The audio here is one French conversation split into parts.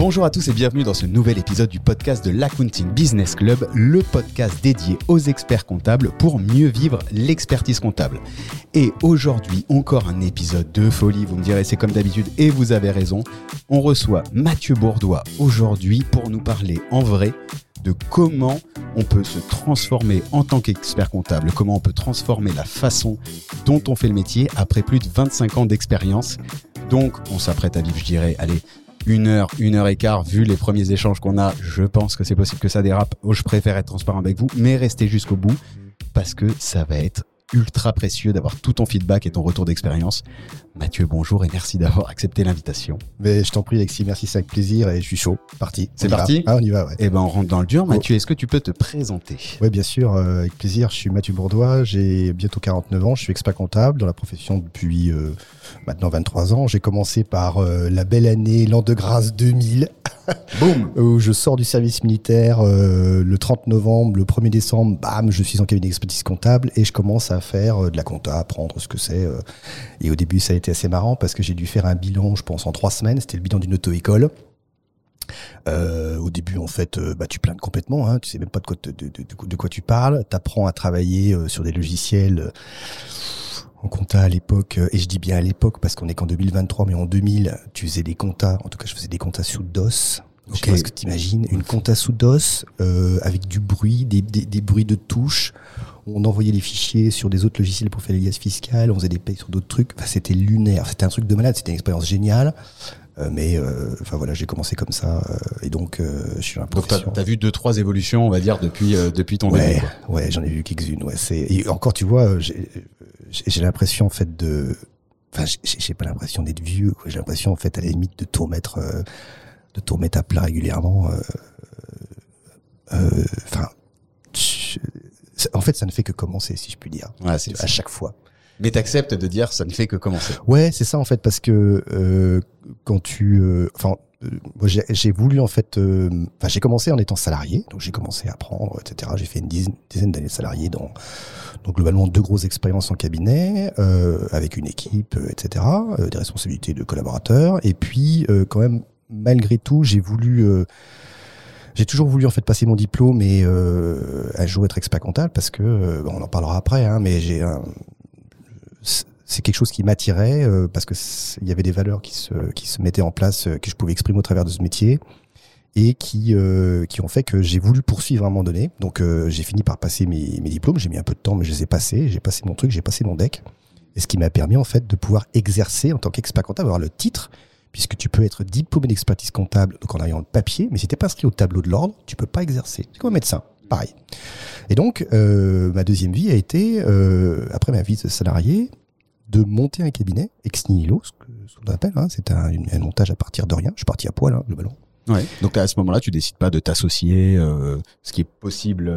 Bonjour à tous et bienvenue dans ce nouvel épisode du podcast de l'Accounting Business Club, le podcast dédié aux experts comptables pour mieux vivre l'expertise comptable. Et aujourd'hui, encore un épisode de folie, vous me direz c'est comme d'habitude et vous avez raison. On reçoit Mathieu Bourdois aujourd'hui pour nous parler en vrai de comment on peut se transformer en tant qu'expert comptable, comment on peut transformer la façon dont on fait le métier après plus de 25 ans d'expérience. Donc, on s'apprête à vivre, je dirais, allez, une heure, une heure et quart, vu les premiers échanges qu'on a, je pense que c'est possible que ça dérape. Oh, je préfère être transparent avec vous, mais restez jusqu'au bout parce que ça va être ultra précieux d'avoir tout ton feedback et ton retour d'expérience. Mathieu, bonjour et merci d'avoir accepté l'invitation. Mais je t'en prie, Alexis, merci, c'est avec plaisir et je suis chaud. Parti. C'est parti Ah, on y va, ouais. Eh ben, on rentre dans le dur. Mathieu, est-ce que tu peux te présenter? Oui, bien sûr, euh, avec plaisir. Je suis Mathieu Bourdois, j'ai bientôt 49 ans, je suis expert comptable dans la profession depuis euh, maintenant 23 ans. J'ai commencé par euh, la belle année, l'an de grâce 2000. Boum Où je sors du service militaire le 30 novembre, le 1er décembre, bam, je suis en cabinet d'expertise comptable et je commence à faire de la compta, apprendre ce que c'est. et au début, ça a été assez marrant parce que j'ai dû faire un bilan, je pense, en trois semaines. C'était le bilan d'une auto-école. Euh, au début, en fait, euh, bah, tu plaines complètement. Hein, tu sais même pas de quoi, de, de, de, quoi tu parles. Tu apprends à travailler euh, sur des logiciels en compta à l'époque. et je dis bien à l'époque parce qu'on est qu'en 2023, mais en 2000, tu faisais des comptas. En tout cas, je faisais des comptas sous DOS. Je sais pas ce que tu imagines. Une compta sous DOS avec du bruit, des, des, des bruits de touches on envoyait les fichiers sur des autres logiciels pour faire les liasses fiscales, on faisait des payes sur d'autres trucs. Enfin, c'était lunaire, c'était un truc de malade, c'était une expérience géniale. Euh, mais euh, enfin voilà, j'ai commencé comme ça euh, et donc je suis un Donc t'as as vu deux trois évolutions, on va dire depuis depuis ton ouais, début. Ouais, j'en ai vu quelques-unes. Ouais, c'est et encore tu vois, j'ai l'impression en fait de, enfin j'ai pas l'impression d'être vieux. J'ai l'impression en fait à la limite de tout remettre de tout remettre à plat régulièrement. Enfin en fait, ça ne fait que commencer, si je puis dire. Ouais, c'est à chaque fois. Mais t'acceptes de dire ça ne fait que commencer. Ouais, c'est ça en fait, parce que euh, quand tu, euh, enfin, euh, j'ai voulu en fait, euh, enfin, j'ai commencé en étant salarié, donc j'ai commencé à apprendre, etc. J'ai fait une dizaine, dizaine d'années salarié dans, donc globalement deux grosses expériences en cabinet, avec une équipe, etc. des responsabilités de collaborateurs, et puis quand même, malgré tout, j'ai voulu j'ai toujours voulu en fait passer mon diplôme et euh, un jour être expert comptable parce que euh, on en parlera après, hein, mais c'est quelque chose qui m'attirait euh, parce que il y avait des valeurs qui se qui se mettaient en place que je pouvais exprimer au travers de ce métier et qui qui ont fait que j'ai voulu poursuivre à un moment donné. Donc j'ai fini par passer mes, mes diplômes. J'ai mis un peu de temps, mais je les ai passés. J'ai passé mon truc, j'ai passé mon deck, et ce qui m'a permis en fait de pouvoir exercer en tant qu'expert comptable, avoir le titre puisque tu peux être diplômé d'expertise comptable, donc en ayant le papier, mais si t'es pas inscrit au tableau de l'ordre, tu peux pas exercer. C'est comme un médecin, pareil. Et donc, euh, ma deuxième vie a été, euh, après ma vie de salarié, de monter un cabinet ex nihilo, ce qu'on appelle, hein, c'est un, un, montage à partir de rien. Je suis parti à poil, hein, globalement. Ouais. Donc à ce moment-là, tu décides pas de t'associer, euh, ce qui est possible.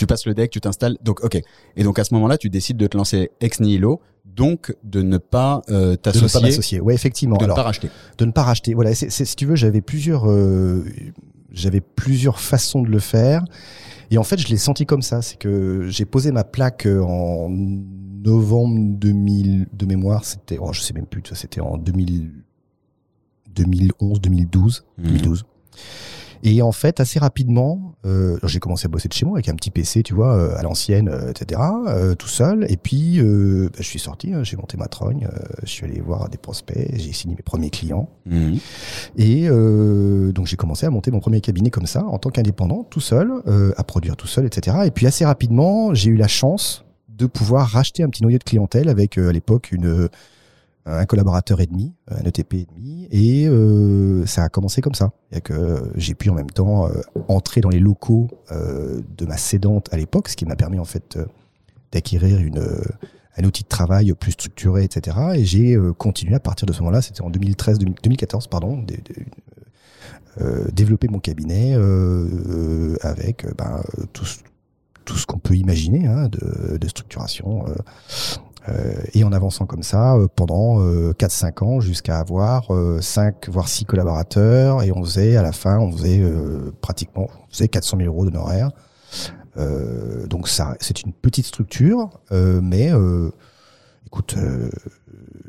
Tu passes le deck, tu t'installes. Donc ok. Et donc à ce moment-là, tu décides de te lancer ex nihilo donc de ne pas euh, t'associer. De ne pas m'associer, ouais, effectivement. De ne pas racheter. De ne pas racheter. Voilà, si tu veux, j'avais plusieurs, euh, j'avais plusieurs façons de le faire. Et en fait, je l'ai senti comme ça. C'est que j'ai posé ma plaque euh, en novembre 2000 de mémoire. C'était, oh, je sais même plus. C'était en 2000, 2011, 2012, 2012. Et en fait, assez rapidement, euh, j'ai commencé à bosser de chez moi avec un petit PC, tu vois, euh, à l'ancienne, euh, etc., euh, tout seul. Et puis, euh, bah, je suis sorti, hein, j'ai monté ma trogne, je suis allé voir des prospects, j'ai signé mes premiers clients. Mmh. Et donc, j'ai commencé à monter mon premier cabinet comme ça, en tant qu'indépendant, tout seul, à produire tout seul, etc. Et puis, assez rapidement, j'ai eu la chance de pouvoir racheter un petit noyau de clientèle avec, à l'époque, une un collaborateur et demi, un ETP et demi, et euh, ça a commencé comme ça. Que j'ai pu en même temps euh, entrer dans les locaux euh, de ma cédante à l'époque, ce qui m'a permis en fait euh, d'acquérir un outil de travail plus structuré, etc. Et j'ai continué à partir de ce moment-là, c'était en 2013, 2014, pardon, développer mon cabinet avec ben, tout, ce qu'on peut imaginer hein, de, structuration euh, et en avançant comme ça euh, pendant 4-5 euh, ans jusqu'à avoir 5 voire 6 collaborateurs et on faisait à la fin on faisait pratiquement on faisait 400 000 euros d'honoraires. Euh, donc ça, c'est une petite structure, euh, mais euh, écoute,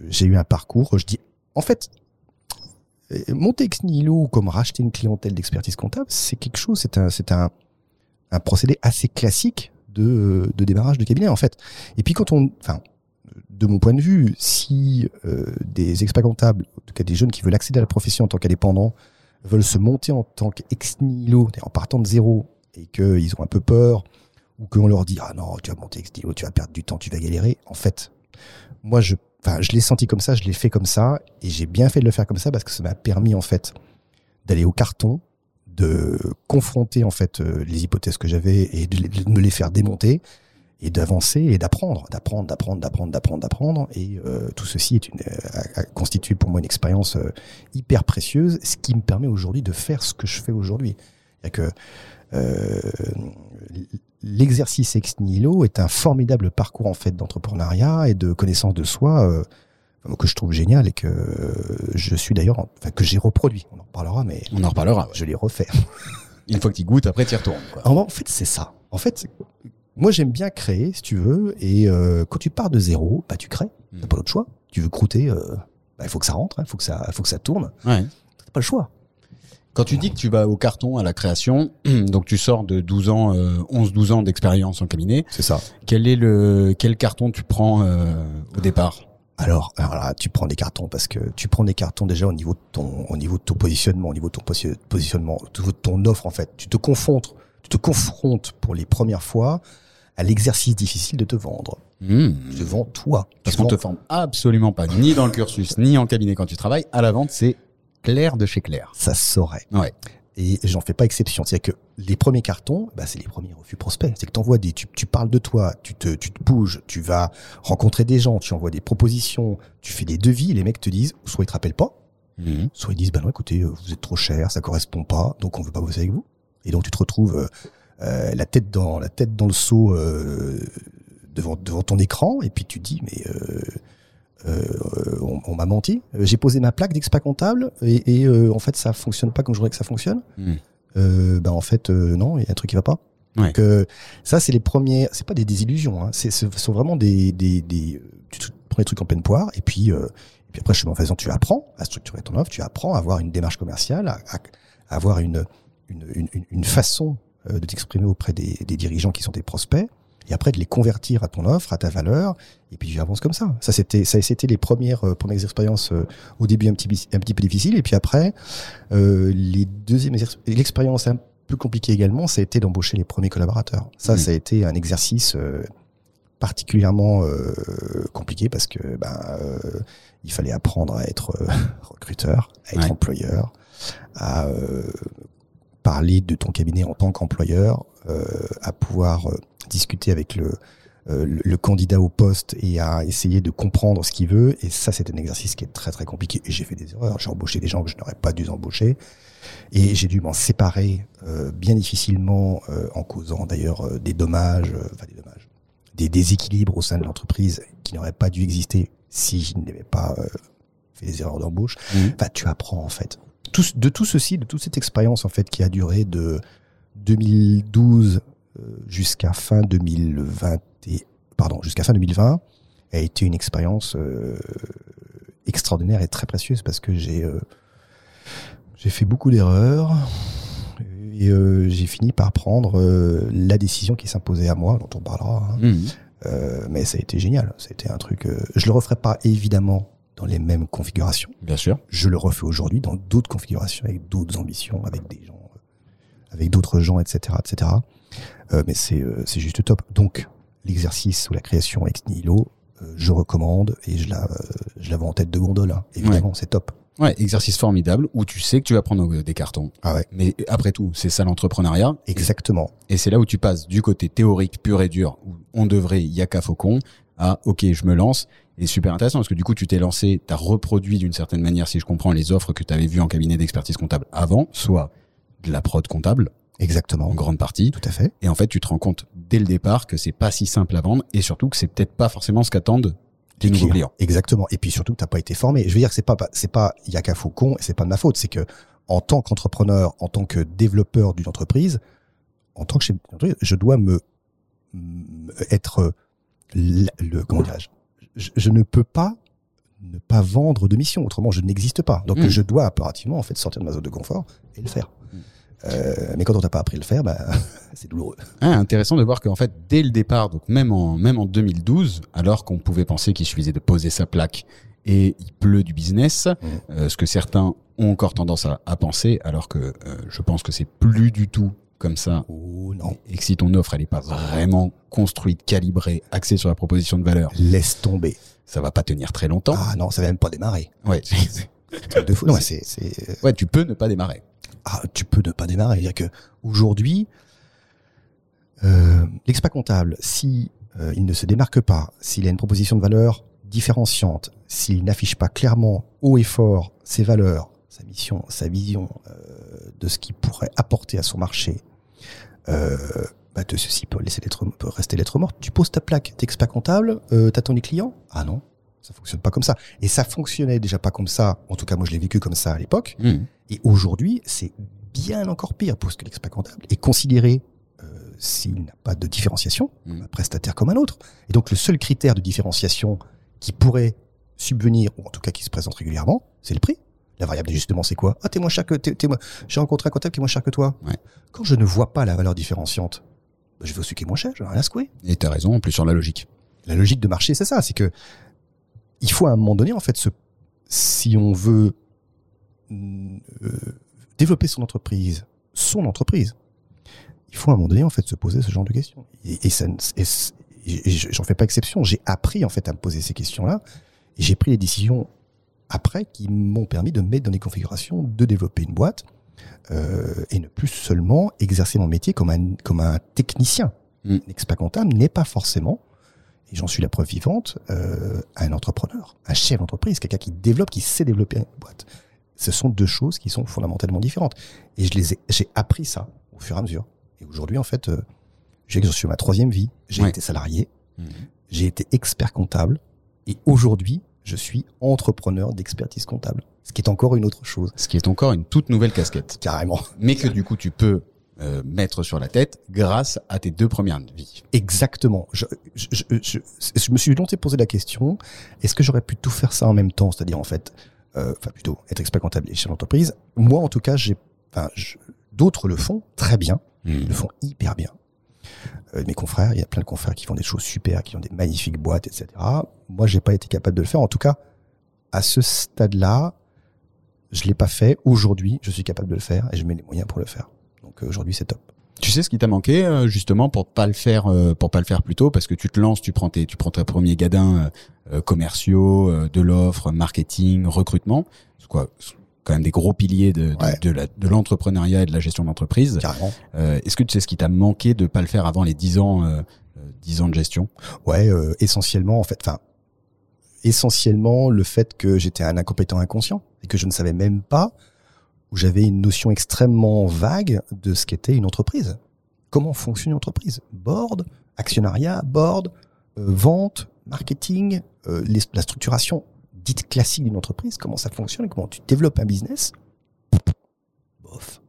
j'ai eu un parcours. Je dis, en fait, monter ex nihilo comme racheter une clientèle d'expertise comptable, c'est quelque chose, c'est un, c'est un, un procédé assez classique de, de démarrage de cabinet en fait. Et puis quand on, enfin, de mon point de vue, si euh, des experts comptables, en tout cas des jeunes qui veulent accéder à la profession en tant qu'indépendants, veulent se monter en tant qu'ex nihilo, en partant de zéro, et qu'ils ont un peu peur, ou qu'on leur dit ah non tu vas monter ex nihilo, tu vas perdre du temps, tu vas galérer. En fait, moi je, je l'ai senti comme ça, je l'ai fait comme ça, et j'ai bien fait de le faire comme ça parce que ça m'a permis en fait d'aller au carton, de confronter en fait euh, les hypothèses que j'avais et de me les faire démonter et d'avancer et d'apprendre, d'apprendre, d'apprendre, d'apprendre, d'apprendre, d'apprendre. Et euh, tout ceci est une, a, a constitué pour moi une expérience euh, hyper précieuse, ce qui me permet aujourd'hui de faire ce que je fais aujourd'hui. que euh, l'exercice ex nihilo est un formidable parcours en fait d'entrepreneuriat et de connaissance de soi euh, que je trouve génial et que je suis d'ailleurs, enfin que j'ai reproduit. On en reparlera, mais on en reparlera. Je l'ai refait. Une fois que tu goûtes, après tu y retournes. Quoi. En fait, c'est ça. En fait, moi, j'aime bien créer, si tu veux, et euh, quand tu pars de zéro, bah tu crées. T'as Mm. pas d'autre choix. Tu veux croûter, euh, bah, il faut que ça rentre, il faut que ça, faut que ça tourne. Ouais. T'as pas le choix. Quand tu dis que tu vas au carton à la création, donc tu sors de 12 ans, euh, 11-12 ans d'expérience en cabinet, C'est ça. quel est le quel carton tu prends euh, au départ? Alors, alors là, tu prends des cartons parce que tu prends des cartons déjà au niveau de ton, au niveau de ton positionnement, au niveau de ton posi- positionnement, au niveau de ton offre en fait. Tu te confrontes, te confrontes pour les premières fois à l'exercice difficile de te vendre. Hmm. Te vends toi. Parce qu'on te forme absolument pas, ni dans le cursus, ni en cabinet quand tu travailles. À la vente, c'est clair de chez clair. ça se saurait. Ouais. Et j'en fais pas exception. C'est-à-dire que les premiers cartons, bah, c'est les premiers refus prospects. C'est que t'envoies des, tu, tu parles de toi, tu te, tu te bouges, tu vas rencontrer des gens, tu envoies des propositions, tu fais des devis, les mecs te disent, soit ils te rappellent pas, Mhm. soit ils disent, bah non, écoutez, euh, vous êtes trop cher, ça correspond pas, donc on veut pas bosser avec vous. Et donc tu te retrouves euh, euh, la tête dans la tête dans le seau euh, devant devant ton écran, et puis tu te dis, mais euh, on, on m'a menti. J'ai posé ma plaque d'expat comptable et, et, en fait ça fonctionne pas comme je voudrais que ça fonctionne. Bah en fait non, il y a un truc qui va pas. Ouais. Donc ça c'est les premiers, c'est pas des désillusions, hein, c'est ce sont vraiment des des des tu prends les trucs en pleine poire et puis et puis après chemin faisant tu apprends à structurer ton offre, tu apprends à avoir une démarche commerciale, à avoir une une, une, une- une façon euh, de t'exprimer auprès des, des dirigeants qui sont tes prospects et après de les convertir à ton offre, à ta valeur et puis tu avances comme ça. Ça c'était ça c'était les premières euh, premières expériences euh, au début un petit un petit peu difficiles et puis après euh, les deuxièmes l'expérience un peu compliquée également, ça a été d'embaucher les premiers collaborateurs. Ça, Mhm. ça a été un exercice particulièrement compliqué parce que ben il fallait apprendre à être recruteur, à être Ouais. employeur, à parler de ton cabinet en tant qu'employeur, euh, à pouvoir euh, discuter avec le, euh, le candidat au poste et à essayer de comprendre ce qu'il veut. Et ça, c'est un exercice qui est très très compliqué. Et j'ai fait des erreurs. J'ai embauché des gens que je n'aurais pas dû embaucher. Et j'ai dû m'en séparer euh, bien difficilement euh, en causant d'ailleurs euh, des dommages, enfin des dommages, des déséquilibres au sein de l'entreprise qui n'auraient pas dû exister si je n'avais pas fait des erreurs d'embauche. Mhm. Enfin, tu apprends en fait. Tout, de tout ceci, de toute cette expérience en fait qui a duré de 2012 euh, jusqu'à fin 2020, et, pardon, jusqu'à fin 2020, a été une expérience euh, extraordinaire et très précieuse parce que j'ai euh, j'ai fait beaucoup d'erreurs et euh, j'ai fini par prendre la décision qui s'imposait à moi, dont on parlera. hein. Euh, mais ça a été génial. Ça a été un truc. je le referai pas évidemment dans les mêmes configurations. Bien sûr. Je le refais aujourd'hui dans d'autres configurations, avec d'autres ambitions, avec des gens, euh, avec d'autres gens, etc., etc. Euh, mais c'est euh, juste top. Donc l'exercice ou la création ex nihilo, euh, je recommande et je la je la vois en tête de gondole. hein. Évidemment, c'est top. Ouais, exercice formidable où tu sais que tu vas prendre des cartons. Ah ouais. Mais après tout, c'est ça l'entrepreneuriat. Exactement. Et c'est là où tu passes du côté théorique pur et dur, où on devrait, y a qu'à faucon, à ok, je me lance. Et super intéressant parce que du coup, tu t'es lancé, tu as reproduit d'une certaine manière, si je comprends, les offres que tu avais vues en cabinet d'expertise comptable avant, soit de la prod comptable, Exactement. en grande partie. Tout à fait. Et en fait, tu te rends compte dès le départ que c'est pas si simple à vendre et surtout que c'est peut-être pas forcément ce qu'attendent Les nouveaux clients. Exactement. Et puis surtout, t'as pas été formé. Je veux dire, que c'est pas, c'est pas Yaka Faucon, et c'est pas de ma faute. C'est que, en tant qu'entrepreneur, en tant que développeur d'une entreprise, en tant que chef d'entreprise, je dois me, me- être le, le- comment dirais-je, je, je ne peux pas ne pas vendre de mission. Autrement, je n'existe pas. Donc, Mm. je dois impérativement en fait sortir de ma zone de confort et le faire. Mm. Euh, mais quand on t'a pas appris à le faire, bah, c'est douloureux. Ah, intéressant de voir qu'en fait, dès le départ, donc même en, même en 2012, alors qu'on pouvait penser qu'il suffisait de poser sa plaque et il pleut du business, euh, ce que certains ont encore tendance à, à penser, alors que euh, je pense que c'est plus du tout comme ça. Oh non. Et que si ton offre, elle n'est pas vraiment construite, calibrée, axée sur la proposition de valeur, Laisse tomber. ça va pas tenir très longtemps. Ah non, ça va même pas démarrer. Ouais, de fou. Non, c'est, c'est, ouais, tu peux ne pas démarrer. ah, tu peux ne pas démarrer. C'est-à-dire que aujourd'hui, euh, l'expat comptable, si euh, il ne se démarque pas, s'il a une proposition de valeur différenciante, s'il n'affiche pas clairement haut et fort ses valeurs, sa mission, sa vision euh, de ce qu'il pourrait apporter à son marché, euh, bah de ceci peut laisser lettre, peut rester lettre morte. Tu poses ta plaque d'expat comptable, euh, t'attends les clients? Ah non, ça fonctionne pas comme ça. Et ça fonctionnait déjà pas comme ça. En tout cas, moi, je l'ai vécu comme ça à l'époque. Mhm. Et aujourd'hui, c'est bien encore pire parce que l'expat comptable est considéré, euh, s'il n'a pas de différenciation, Mm. comme un prestataire comme un autre. Et donc, le seul critère de différenciation qui pourrait subvenir, ou en tout cas qui se présente régulièrement, c'est le prix. La variable d'ajustement, c'est quoi? Ah, t'es moins cher que... t'es- t'es moins- J'ai rencontré un comptable qui est moins cher que toi. Ouais. Quand je ne vois pas la valeur différenciante, bah, je vais au celui qui est moins cher, ai rien à secouer. Et t'as raison, en plus sur la logique. La logique de marché, c'est ça, c'est que il faut à un moment donné, en fait, se, si on veut euh, développer son entreprise, son entreprise, il faut à un moment donné, en fait, se poser ce genre de questions. Et, et ça, ne- et c- et j'en fais pas exception. J'ai appris, en fait, à me poser ces questions-là, et j'ai pris les décisions après qui m'ont permis de me mettre dans des configurations de développer une boîte euh, et ne plus seulement exercer mon métier comme un, comme un technicien. Mm. Un expat comptable n'est pas forcément et j'en suis la preuve vivante, euh, un entrepreneur, un chef d'entreprise, quelqu'un qui développe, qui sait développer une boîte. Ce sont deux choses qui sont fondamentalement différentes. Et je les ai, j'ai appris ça au fur et à mesure. Et aujourd'hui, en fait, euh, j'ai sur ma troisième vie. J'ai Ouais. été salarié, Mhm. j'ai été expert comptable, et aujourd'hui, je suis entrepreneur d'expertise comptable. Ce qui est encore une autre chose, Ce qui est encore une toute nouvelle casquette. carrément. Mais que du coup, tu peux euh, mettre sur la tête grâce à tes deux premières vies. Exactement. Je, je, je, je, je me suis longtemps posé la question est-ce que j'aurais pu tout faire ça en même temps? C'est-à-dire, en fait, euh, enfin, plutôt être expert comptable et chef d'entreprise. Moi, en tout cas, j'ai, enfin, d'autres le font très bien, Mhm. le font hyper bien. Euh, mes confrères, il y a plein de confrères qui font des choses super, qui ont des magnifiques boîtes, etc. Moi, j'ai pas été capable de le faire. En tout cas, à ce stade-là, je l'ai pas fait. Aujourd'hui, je suis capable de le faire et je mets les moyens pour le faire. Donc euh, aujourd'hui, c'est top. Tu sais ce qui t'a manqué euh, justement pour pas le faire euh, pour pas le faire plus tôt? Parce que tu te lances, tu prends tes tu prends tes premiers gadins commerciaux, de l'offre, marketing, recrutement, quoi? Quand même des gros piliers de de, Ouais. de la- de l'entrepreneuriat et de la gestion d'entreprise. Euh, Est-ce que tu sais ce qui t'a manqué de pas le faire avant les 10 ans euh, euh, 10 ans de gestion? Ouais, euh, essentiellement, en fait, enfin, essentiellement le fait que j'étais un incompétent inconscient et que je ne savais même pas où j'avais une notion extrêmement vague de ce qu'était une entreprise. Comment fonctionne une entreprise? Board, actionnariat, board, euh, vente, marketing, euh, les- la structuration dite classique d'une entreprise, comment ça fonctionne, comment tu développes un business. Bof.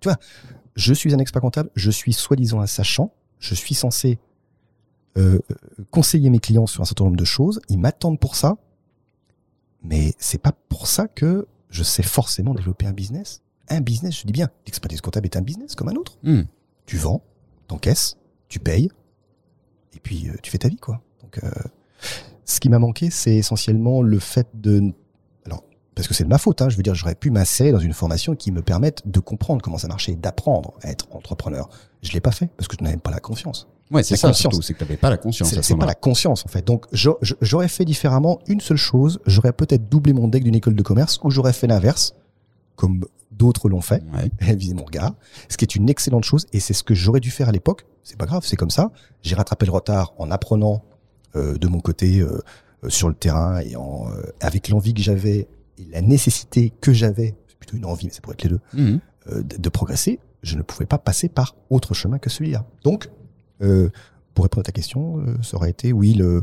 Tu vois, je suis un expert comptable, je suis soi-disant un sachant, je suis censé euh, conseiller mes clients sur un certain nombre de choses, ils m'attendent pour ça, mais c'est pas pour ça que je sais forcément développer un business. Un business, je dis bien, l'expertise comptable est un business comme un autre. Hmm. Tu vends, t'encaisses, tu payes, et puis euh, tu fais ta vie, quoi. Donc, euh, ce qui m'a manqué, c'est essentiellement le fait de, alors, parce que c'est de ma faute, hein, je veux dire, j'aurais pu m'insérer dans une formation qui me permette de comprendre comment ça marchait, d'apprendre à être entrepreneur. Je l'ai pas fait parce que je n'avais pas la confiance. Ouais, c'est La ça conscience. surtout, c'est que t'avais pas la conscience. C'est pas la conscience en fait. Donc j'aurais fait différemment une seule chose. J'aurais peut-être doublé mon deck d'une école de commerce ou j'aurais fait l'inverse, comme d'autres l'ont fait. Ouais. Visait mon regard, ce qui est une excellente chose et c'est ce que j'aurais dû faire à l'époque. C'est pas grave, c'est comme ça. J'ai rattrapé le retard en apprenant de mon côté euh, euh, sur le terrain et en, euh, avec l'envie que j'avais et la nécessité que j'avais, c'est plutôt une envie, mais ça pourrait être les deux, Mhm. euh, de, de progresser, je ne pouvais pas passer par autre chemin que celui-là. Donc, euh, pour répondre à ta question, euh, ça aurait été, oui, le,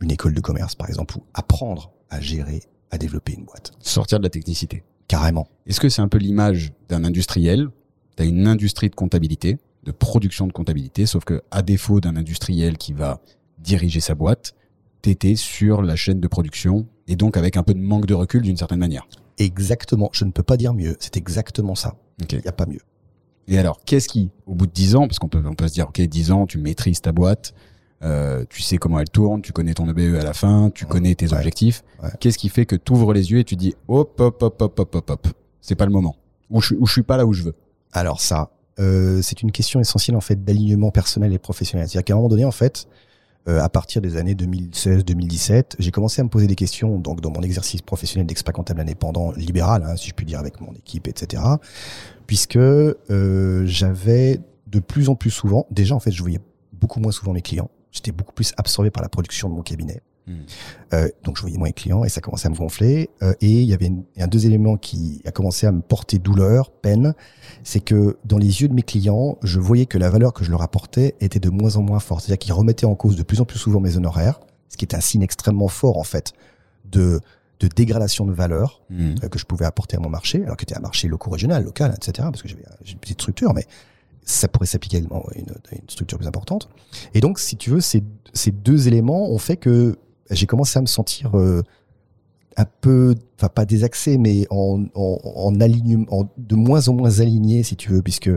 une école de commerce, par exemple, ou apprendre à gérer, à développer une boîte. Sortir de la technicité. Carrément. Est-ce que c'est un peu l'image d'un industriel? Tu as une industrie de comptabilité, de production de comptabilité, sauf que à défaut d'un industriel qui va diriger sa boîte, t'étais sur la chaîne de production et donc avec un peu de manque de recul d'une certaine manière. Exactement. Je ne peux pas dire mieux. C'est exactement ça. Il n'y a pas mieux. Et alors, qu'est-ce qui, au bout de 10 ans, parce qu'on peut, on peut se dire, ok, 10 ans, tu maîtrises ta boîte, euh, tu sais comment elle tourne, tu connais ton EBE à la fin, tu connais tes objectifs. Qu'est-ce qui fait que tu ouvres les yeux et tu dis, hop, hop, hop, hop, hop, hop, hop, c'est pas le moment. Ou je, ou je suis pas là où je veux. Alors ça, euh, c'est une question essentielle en fait d'alignement personnel et professionnel. C'est-à-dire qu'à un moment donné, en fait, euh, à partir des années 2016-2017, j'ai commencé à me poser des questions donc dans mon exercice professionnel d'expert comptable indépendant libéral, hein, si je puis dire, avec mon équipe, etc. Puisque euh, j'avais de plus en plus souvent, déjà en fait, je voyais beaucoup moins souvent mes clients. J'étais beaucoup plus absorbé par la production de mon cabinet. Euh, donc je voyais moins les clients et ça commençait à me gonfler. Euh, et il y avait un deux éléments qui a commencé à me porter douleur, peine, c'est que dans les yeux de mes clients, je voyais que la valeur que je leur apportais était de moins en moins forte. C'est-à-dire qu'ils remettaient en cause de plus en plus souvent mes honoraires, ce qui est un signe extrêmement fort en fait de de dégradation de valeur hmm. euh, que je pouvais apporter à mon marché, alors que c'était un marché loco-régional, local, etc. Parce que j'avais une petite structure, mais ça pourrait s'appliquer à une, une, structure plus importante. Et donc, si tu veux, ces, ces deux éléments ont fait que j'ai commencé à me sentir euh, un peu, enfin pas désaxé, mais en, en, de moins en moins aligné, si tu veux, puisque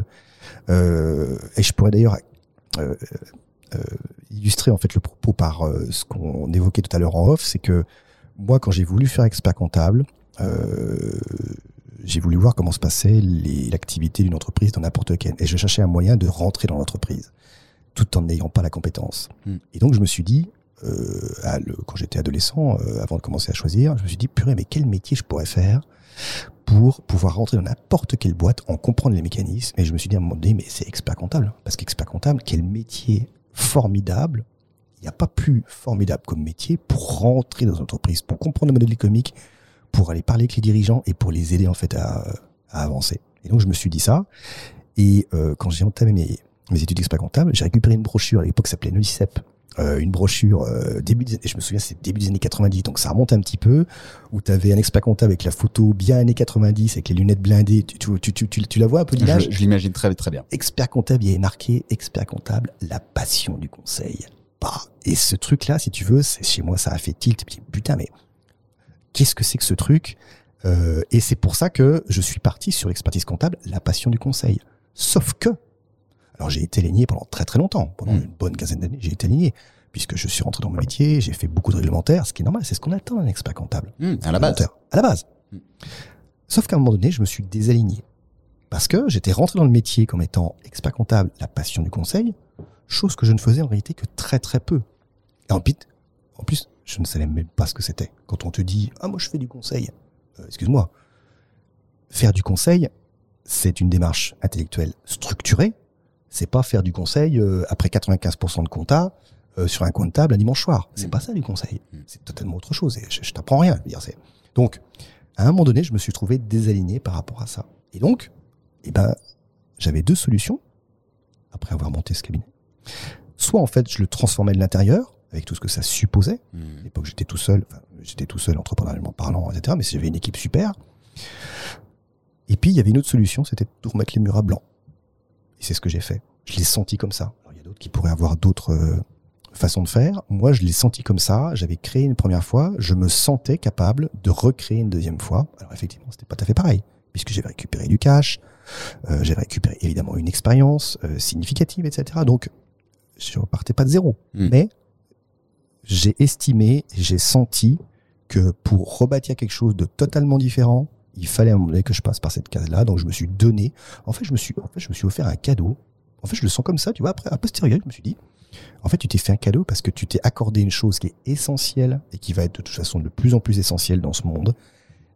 euh, et je pourrais d'ailleurs euh, illustrer en fait le propos par ce qu'on évoquait tout à l'heure en off, c'est que moi, quand j'ai voulu faire expert comptable, j'ai voulu voir comment se passait l'activité d'une entreprise dans n'importe lequel, et je cherchais un moyen de rentrer dans l'entreprise tout en n'ayant pas la compétence. Hmm. Et donc je me suis dit, euh, quand j'étais adolescent, euh, avant de commencer à choisir, je me suis dit, purée, mais quel métier je pourrais faire pour pouvoir rentrer dans n'importe quelle boîte, en comprendre les mécanismes. Et je me suis dit à un moment donné, mais c'est expert comptable. Parce qu'expert comptable, quel métier formidable. Il n'y a pas plus formidable comme métier pour rentrer dans une entreprise, pour comprendre le modèle économique, pour aller parler avec les dirigeants et pour les aider en fait à, à avancer. Et donc je me suis dit ça. Et euh, quand j'ai entamé mes, mes études d'expert comptable, j'ai récupéré une brochure à l'époque qui s'appelait NOICEP, euh, une brochure euh, début des, je me souviens c'est début des années 90 donc ça remonte un petit peu où tu avais un expert comptable avec la photo bien années 90 avec les lunettes blindées. Tu, tu, tu, tu, tu la vois un peu l'image? je, l'imagine très très bien. Expert comptable il est marqué expert comptable la passion du conseil. Bah et ce truc là si tu veux c'est chez moi ça a fait tilt putain mais qu'est-ce que c'est que ce truc? Euh, et c'est pour ça que je suis parti sur l'expertise comptable la passion du conseil. Sauf que alors j'ai été aligné pendant très très longtemps, pendant hmm. une bonne quinzaine d'années, j'ai été aligné puisque je suis rentré dans mon métier, j'ai fait beaucoup de réglementaires, ce qui est normal, c'est ce qu'on attend d'un expert comptable. Hmm, à la base. À la base. Hmm. Sauf qu'à un moment donné, je me suis désaligné. Parce que j'étais rentré dans le métier comme étant expert comptable, la passion du conseil, chose que je ne faisais en réalité que très très peu. Et en plus, en plus je ne savais même pas ce que c'était. Quand on te dit, ah moi je fais du conseil, euh, excuse-moi, faire du conseil, c'est une démarche intellectuelle structurée, c'est pas faire du conseil euh, après 95% de compta euh, sur un coin de table un dimanche soir. C'est mm. pas ça du conseil. Mm. C'est totalement autre chose. Et je, t'apprends rien. dire, donc à un moment donné, je me suis trouvé désaligné par rapport à ça. Et donc, eh ben, j'avais deux solutions après avoir monté ce cabinet. Soit en fait, je le transformais de l'intérieur avec tout ce que ça supposait. Mm. À l'époque, j'étais tout seul. Enfin, j'étais tout seul entrepreneurialement parlant, etc. Mais j'avais une équipe super. Et puis, il y avait une autre solution, c'était de remettre les murs à blanc. C'est ce que j'ai fait. Je l'ai senti comme ça. Alors, il y a d'autres qui pourraient avoir d'autres euh, façons de faire. Moi, je l'ai senti comme ça. J'avais créé une première fois. Je me sentais capable de recréer une deuxième fois. Alors, effectivement, c'était pas tout à fait pareil, puisque j'avais récupéré du cash. Euh, j'avais récupéré évidemment une expérience euh, significative, etc. Donc, je repartais pas de zéro. Hmm. Mais j'ai estimé, j'ai senti que pour rebâtir quelque chose de totalement différent, il fallait un moment donné que je passe par cette case-là. Donc je me suis donné. En fait, je me suis, en fait, je me suis offert un cadeau. En fait, je le sens comme ça, tu vois. Après, à posteriori, je me suis dit, en fait, tu t'es fait un cadeau parce que tu t'es accordé une chose qui est essentielle et qui va être de toute façon de plus en plus essentielle dans ce monde.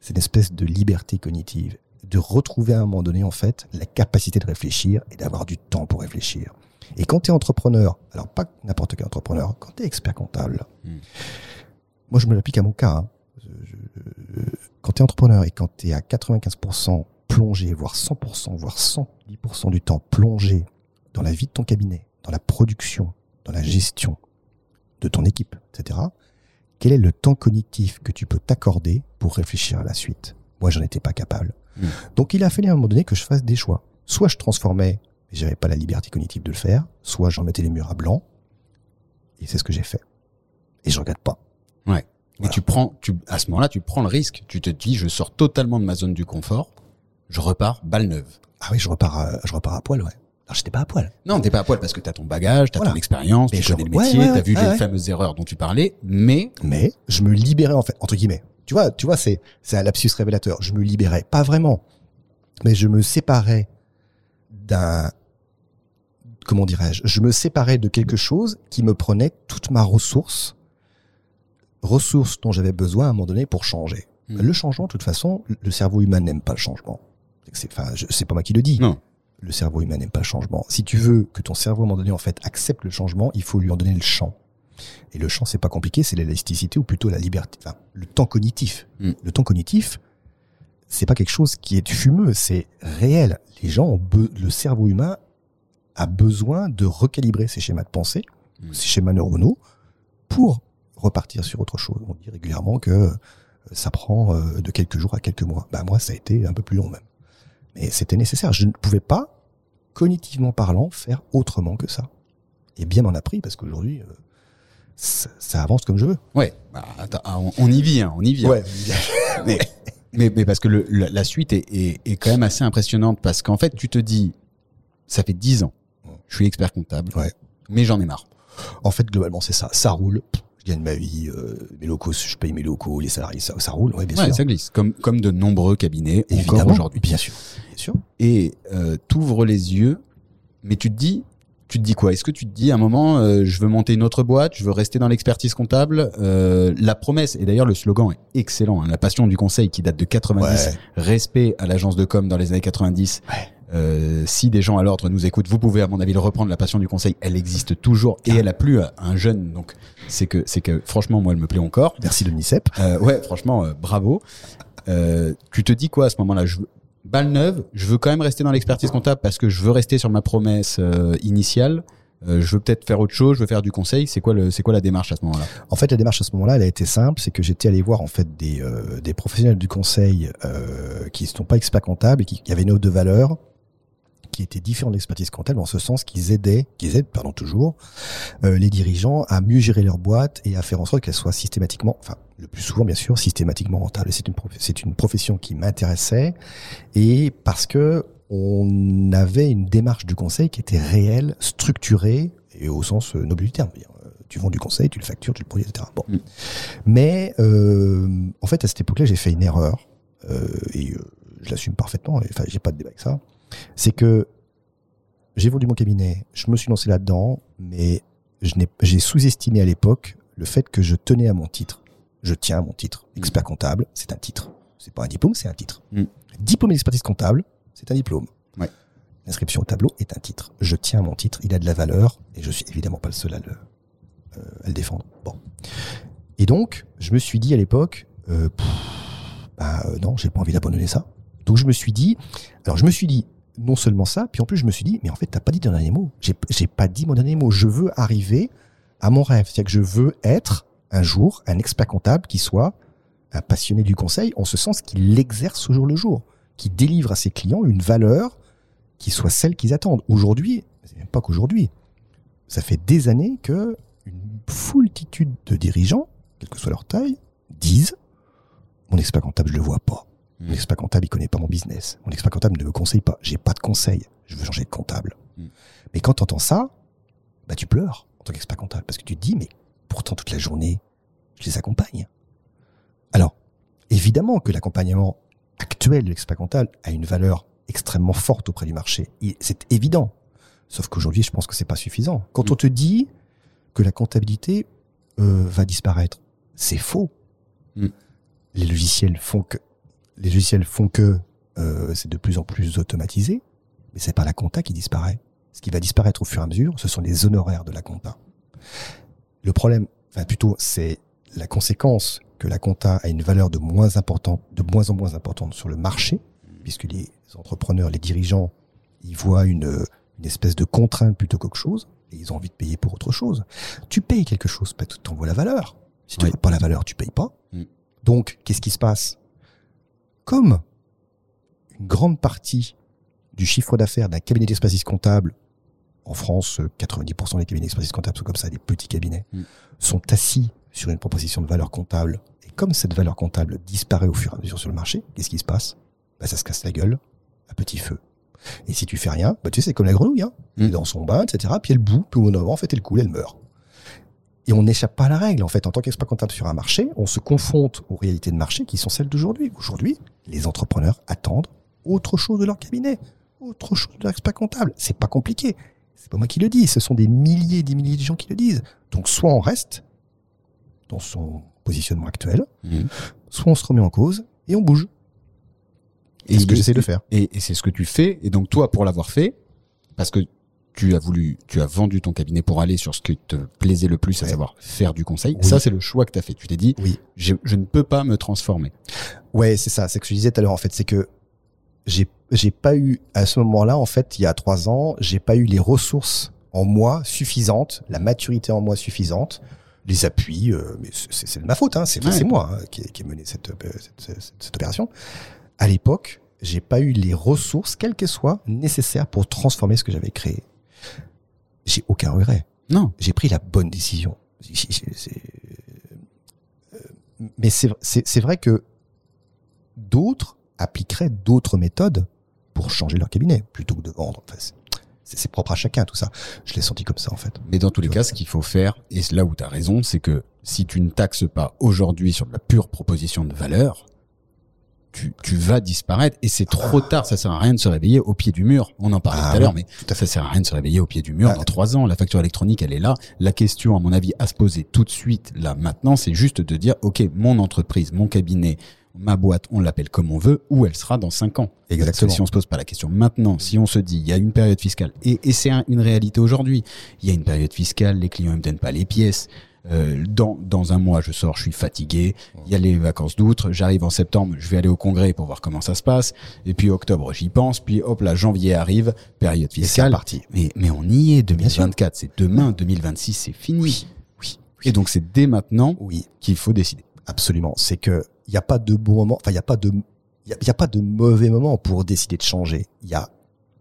C'est une espèce de liberté cognitive, de retrouver à un moment donné, en fait, la capacité de réfléchir et d'avoir du temps pour réfléchir. Et quand tu es entrepreneur, alors pas n'importe quel entrepreneur, quand tu es expert comptable, hmm. moi je me l'applique à mon cas. Hein. Quand tu es entrepreneur et quand tu es à 95% plongé, voire 100%, voire 110% du temps plongé dans la vie de ton cabinet, dans la production, dans la gestion de ton équipe, etc., quel est le temps cognitif que tu peux t'accorder pour réfléchir à la suite? Moi, j'en étais pas capable. Hmm. Donc, il a fallu à un moment donné que je fasse des choix. Soit je transformais, mais j'avais pas la liberté cognitive de le faire, soit j'en mettais les murs à blanc, et c'est ce que j'ai fait. Et je regrette pas. Et tu prends, tu, à ce moment-là, tu prends le risque. Tu te dis, je sors totalement de ma zone du confort. Je repars balle neuve. Ah oui, je repars, à, je repars à poil, ouais. Alors j'étais pas à poil. Non, t'es pas à poil parce que t'as ton bagage, t'as Voilà. ton expérience, tu je- connais le ouais, métier, ouais, t'as vu les fameuses erreurs dont tu parlais, mais Mais je me libérais en fait, entre guillemets. Tu vois, tu vois, c'est c'est un lapsus révélateur. Je me libérais, pas vraiment, mais je me séparais d'un comment dirais-je? Je me séparais de quelque chose qui me prenait toute ma ressource, ressource dont j'avais besoin à un moment donné pour changer. Hmm. Le changement, de toute façon, le cerveau humain n'aime pas le changement. C'est enfin, c'est pas moi qui le dis. Non. Le cerveau humain n'aime pas le changement. Si tu veux que ton cerveau à un moment donné en fait accepte le changement, il faut lui en donner le champ. Et le champ, c'est pas compliqué, c'est l'élasticité ou plutôt la liberté, enfin, le temps cognitif. Mm. Le temps cognitif, c'est pas quelque chose qui est fumeux, c'est réel. Les gens ont le cerveau humain a besoin de recalibrer ses schémas de pensée, Mm. ses schémas neuronaux, pour repartir sur autre chose. On dit régulièrement que euh, ça prend euh, de quelques jours à quelques mois. Bah moi, ça a été un peu plus long même. Mais c'était nécessaire. Je ne pouvais pas, cognitivement parlant, faire autrement que ça. Et bien m'en a pris parce qu'aujourd'hui, euh, ça, ça avance comme je veux. ouais, bah, attends, ah, on, on y vient, on y vient. mais, mais, mais parce que le, la, la suite est, est, est quand même assez impressionnante parce qu'en fait, tu te dis, ça fait 10 ans, je suis expert comptable, Ouais. mais j'en ai marre. En fait, globalement, c'est ça. Ça roule. Je gagne ma vie. euh, mes locaux, je paye mes locaux, les salariés, ça, ça roule. Ouais, bien Ouais, sûr. ça glisse, comme, comme de nombreux cabinets encore aujourd'hui. Bien sûr. Bien sûr. Et euh, t'ouvres les yeux, mais tu te dis, tu te dis quoi? Est-ce que tu te dis à un moment, euh, je veux monter une autre boîte, je veux rester dans l'expertise comptable? Euh, La promesse, et d'ailleurs le slogan est excellent, hein, la passion du conseil qui date de 90, Ouais. respect à l'agence de com dans les années 90. Ouais. Euh, si des gens à l'ordre nous écoutent, vous pouvez à mon avis le reprendre. La passion du conseil, elle existe toujours et elle a plu à un jeune. Donc c'est que c'est que franchement moi elle me plaît encore. Merci l'ONICEP. Euh, ouais, franchement, euh, bravo. Tu te dis quoi à ce moment-là? Je veux, Balle neuve, je veux quand même rester dans l'expertise comptable parce que je veux rester sur ma promesse initiale. Euh, je veux peut-être faire autre chose, je veux faire du conseil. C'est quoi le, c'est quoi la démarche à ce moment-là? En fait, la démarche à ce moment-là, elle a été simple, c'est que j'étais allé voir en fait des, euh, des professionnels du conseil euh, qui ne sont pas experts comptables et qui, qui avaient une offre de valeur qui était différente de l'expertise comptable en ce sens qu'ils aidaient, qu'ils aident, pardon, toujours, euh, les dirigeants à mieux gérer leur boîte et à faire en sorte qu'elle soit systématiquement, enfin, le plus souvent, bien sûr, systématiquement rentable. C'est une, c'est une profession qui m'intéressait et parce que on avait une démarche du conseil qui était réelle, structurée et au sens euh, noble du terme. Euh, Tu vends du conseil, tu le factures, tu le produis, etc. Bon. Mm. Mais euh, en fait, à cette époque-là, j'ai fait une erreur euh, et je l'assume parfaitement. Enfin, j'ai pas de débat avec ça. C'est que j'ai vendu mon cabinet, je me suis lancé là-dedans, mais j'ai sous-estimé à l'époque le fait que je tenais à mon titre. Je tiens à mon titre. Expert comptable, c'est un titre. C'est pas un diplôme, c'est un titre. Mm. Diplôme d'expertise comptable, c'est un diplôme. Ouais. L'inscription au tableau est un titre. Je tiens à mon titre, il a de la valeur et je suis évidemment pas le seul à le, euh, à le défendre. Bon. Et donc, je me suis dit à l'époque, euh, bah, euh, non, j'ai pas envie d'abandonner ça. Donc je me suis dit, alors je me suis dit non seulement ça, puis en plus je me suis dit, mais en fait t'as pas dit ton dernier mot. J'ai, pas dit mon dernier mot. Je veux arriver à mon rêve, c'est-à-dire que je veux être un jour un expert comptable qui soit un passionné du conseil, en ce sens qu'il l'exerce au jour le jour, qui délivre à ses clients une valeur qui soit celle qu'ils attendent. Aujourd'hui, c'est même pas qu'aujourd'hui, ça fait des années que une foultitude de dirigeants, quelle que soit leur taille, disent mon expert comptable, je le vois pas. Mon expert comptable, il connaît pas mon business. Mon expert comptable ne me conseille pas. J'ai pas de conseil. Je veux changer de comptable. Mm. Mais quand tu entends ça, bah, tu pleures en tant qu'expert comptable parce que tu te dis, mais pourtant toute la journée, je les accompagne. Alors, évidemment que l'accompagnement actuel de l'expert comptable a une valeur extrêmement forte auprès du marché. C'est évident. Sauf qu'aujourd'hui, je pense que c'est pas suffisant. Quand Mm. on te dit que la comptabilité euh, va disparaître, c'est faux. Mm. Les logiciels font que les logiciels font que euh, c'est de plus en plus automatisé, mais c'est pas la compta qui disparaît. Ce qui va disparaître au fur et à mesure, ce sont les honoraires de la compta. Le problème, enfin plutôt, c'est la conséquence que la compta a une valeur de moins importante, de moins en moins importante sur le marché, puisque les entrepreneurs, les dirigeants, ils voient une, une espèce de contrainte plutôt qu'autre chose, et ils ont envie de payer pour autre chose. Tu payes quelque chose, parce que tu envoies la valeur. Si tu Oui. vois pas la valeur, tu payes pas. Mm. Donc, qu'est-ce qui se passe? Comme une grande partie du chiffre d'affaires d'un cabinet d'expertise comptable, en France, euh, 90% des cabinets d'expertise comptable sont comme ça, des petits cabinets, Mm. sont assis sur une proposition de valeur comptable, et comme cette valeur comptable disparaît au fur et à mesure sur le marché, qu'est-ce qui se passe? Bah, Ça se casse la gueule à petit feu. Et si tu fais rien, bah, tu sais, c'est comme la grenouille, hein. Elle est Mm. dans son bain, etc. Puis elle bout, puis au bout d'un moment, en fait, elle coule, elle meurt. Et on n'échappe pas à la règle. En fait, en tant qu'expert comptable sur un marché, on se confronte aux réalités de marché qui sont celles d'aujourd'hui. Aujourd'hui, les entrepreneurs attendent autre chose de leur cabinet, autre chose de leur expert comptable. C'est pas compliqué. C'est pas moi qui le dis. Ce sont des milliers et des milliers de gens qui le disent. Donc, soit on reste dans son positionnement actuel, Mhm. soit on se remet en cause et on bouge. Et C'est ce que j'essaie de faire. Et, et c'est ce que tu fais. Et donc toi, pour l'avoir fait, parce que tu as voulu, tu as vendu ton cabinet pour aller sur ce qui te plaisait le plus, à savoir faire du conseil. Oui. Ça, c'est le choix que tu as fait. Tu t'es dit, Oui. je, je ne peux pas me transformer. Ouais, c'est ça. C'est ce que je disais tout à l'heure, en fait. C'est que j'ai, j'ai pas eu, à ce moment-là, en fait, il y a trois ans, j'ai pas eu les ressources en moi suffisantes, la maturité en moi suffisante, les appuis, euh, mais c'est, de ma faute, hein. C'est, Ouais. moi hein, qui, ai- qui ai mené cette, euh, cette, cette- cette opération. À l'époque, j'ai pas eu les ressources, quelles qu'elles soient, nécessaires pour transformer ce que j'avais créé. J'ai aucun regret Non. j'ai pris la bonne décision. Euh, Mais c'est vrai que d'autres appliqueraient d'autres méthodes pour changer leur cabinet plutôt que de vendre. Enfin, c'est- propre à chacun tout ça. Je l'ai senti comme ça en fait. Mais dans tous les cas, ce qu'il faut faire, et là où tu as raison, c'est que si tu ne taxes pas aujourd'hui sur de la pure proposition de valeur, tu, tu vas disparaître et c'est trop tard. Ça sert à rien de se réveiller au pied du mur. On en parlait Ah tout à l'heure, mais ça sert à rien de se réveiller au pied du mur Ah. dans trois ans. La facture électronique, elle est là. La question, à mon avis, à se poser tout de suite, là, maintenant, c'est juste de dire, OK, mon entreprise, mon cabinet, ma boîte, on l'appelle comme on veut, où elle sera dans cinq ans. Exactement. si on se pose pas la question maintenant, si on se dit, il y a une période fiscale, et, et c'est un- une réalité aujourd'hui, il y a une période fiscale, les clients ne me donnent pas les pièces, euh, dans, dans un mois, je sors, je suis fatigué, il y a les vacances d'août, j'arrive en septembre, je vais aller au congrès pour voir comment ça se passe, et puis octobre, j'y pense, puis hop là, janvier arrive, période fiscale. parti. Mais, mais on y est, sûr. 2024, c'est demain, 2026, c'est fini. Oui. Et donc c'est dès maintenant Oui, qu'il faut décider. absolument. C'est que il n'y a pas de bon moment. Enfin, il n'y a pas de il y a, il y a pas de mauvais moment pour décider de changer. Il y a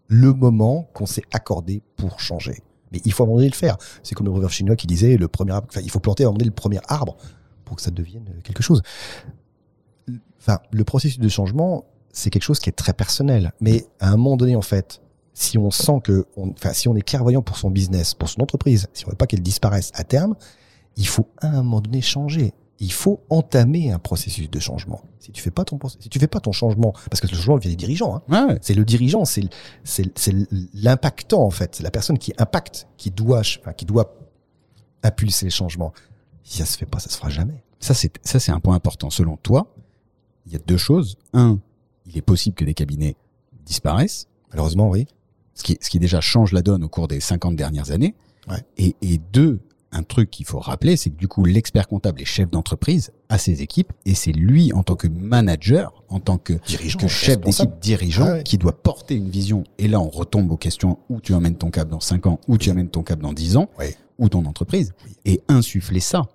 le moment qu'on s'est accordé pour changer. Mais il faut à un moment donné le faire. C'est comme le proverbe chinois qui disait le premier il faut planter à le premier arbre pour que ça devienne quelque chose. Enfin, le processus de changement, c'est quelque chose qui est très personnel. Mais à un moment donné, en fait, si on sent que, on, enfin, si on est clairvoyant pour son business, pour son entreprise, si on veut pas qu'elle disparaisse à terme, il faut à un moment donné changer. Il faut entamer un processus de changement. Si tu fais pas ton, si tu fais pas ton changement, parce que le changement vient des dirigeants, hein, Ouais, c'est le dirigeant, c'est l'impactant en fait, c'est la personne qui impacte, qui doit, enfin, qui doit impulser le changement. Si ça se fait pas, ça se fera jamais. Ça, c'est, ça, c'est un point important. Selon toi, il y a deux choses. Un, il est possible que des cabinets disparaissent, Malheureusement, oui. ce qui, ce qui déjà change la donne au cours des 50 dernières années. Ouais. Et, et deux, un truc qu'il faut rappeler, c'est que du coup, l'expert comptable est chef d'entreprise à ses équipes et c'est lui, en tant que manager, en tant que, Dirigeant, que chef d'équipe dirigeant, Ah ouais. qui doit porter une vision. Et là, on retombe aux questions où tu emmènes ton câble dans 5 ans, où tu emmènes ton câble dans 10 ans, Oui. ou ton entreprise. Oui. Et insuffler ça.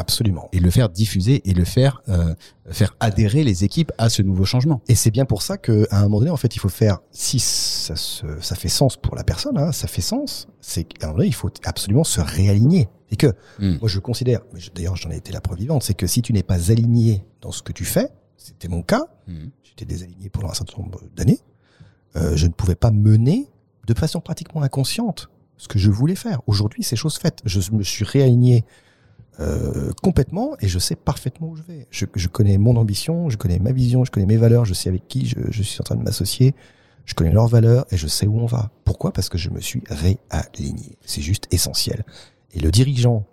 Absolument. et le faire diffuser et le faire euh, faire adhérer les équipes à ce nouveau changement. Et c'est bien pour ça qu'à un moment donné, en fait, il faut faire, si ça, se, ça fait sens pour la personne, hein, ça fait sens, c'est qu'à un moment donné, il faut absolument se réaligner. Et que, Hmm. moi, je considère, d'ailleurs, j'en ai été la preuve vivante, c'est que si tu n'es pas aligné dans ce que tu fais, c'était mon cas, Mhm. j'étais désaligné pendant un certain nombre d'années, euh, je ne pouvais pas mener de façon pratiquement inconsciente ce que je voulais faire. Aujourd'hui, c'est chose faite. Je me suis réaligné euh, complètement et je sais parfaitement où je vais. Je, connais mon ambition, je connais ma vision, je connais mes valeurs, je sais avec qui je, je suis en train de m'associer, je connais leurs valeurs et je sais où on va. Pourquoi? Parce que je me suis réaligné. C'est juste essentiel. Et le dirigeant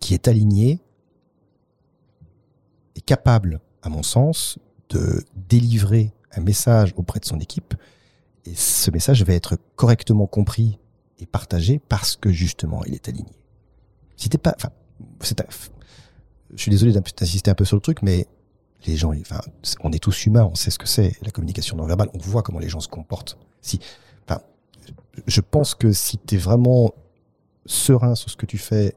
qui est aligné est capable, à mon sens, de délivrer un message auprès de son équipe et ce message va être correctement compris et partagé parce que justement il est aligné. Si t'es pas, enfin, je suis désolé d'insister un peu sur le truc, mais les gens, enfin, on est tous humains, on sait ce que c'est la communication non verbale, on voit comment les gens se comportent. Si, enfin, je pense que si tu es vraiment serein sur ce que tu fais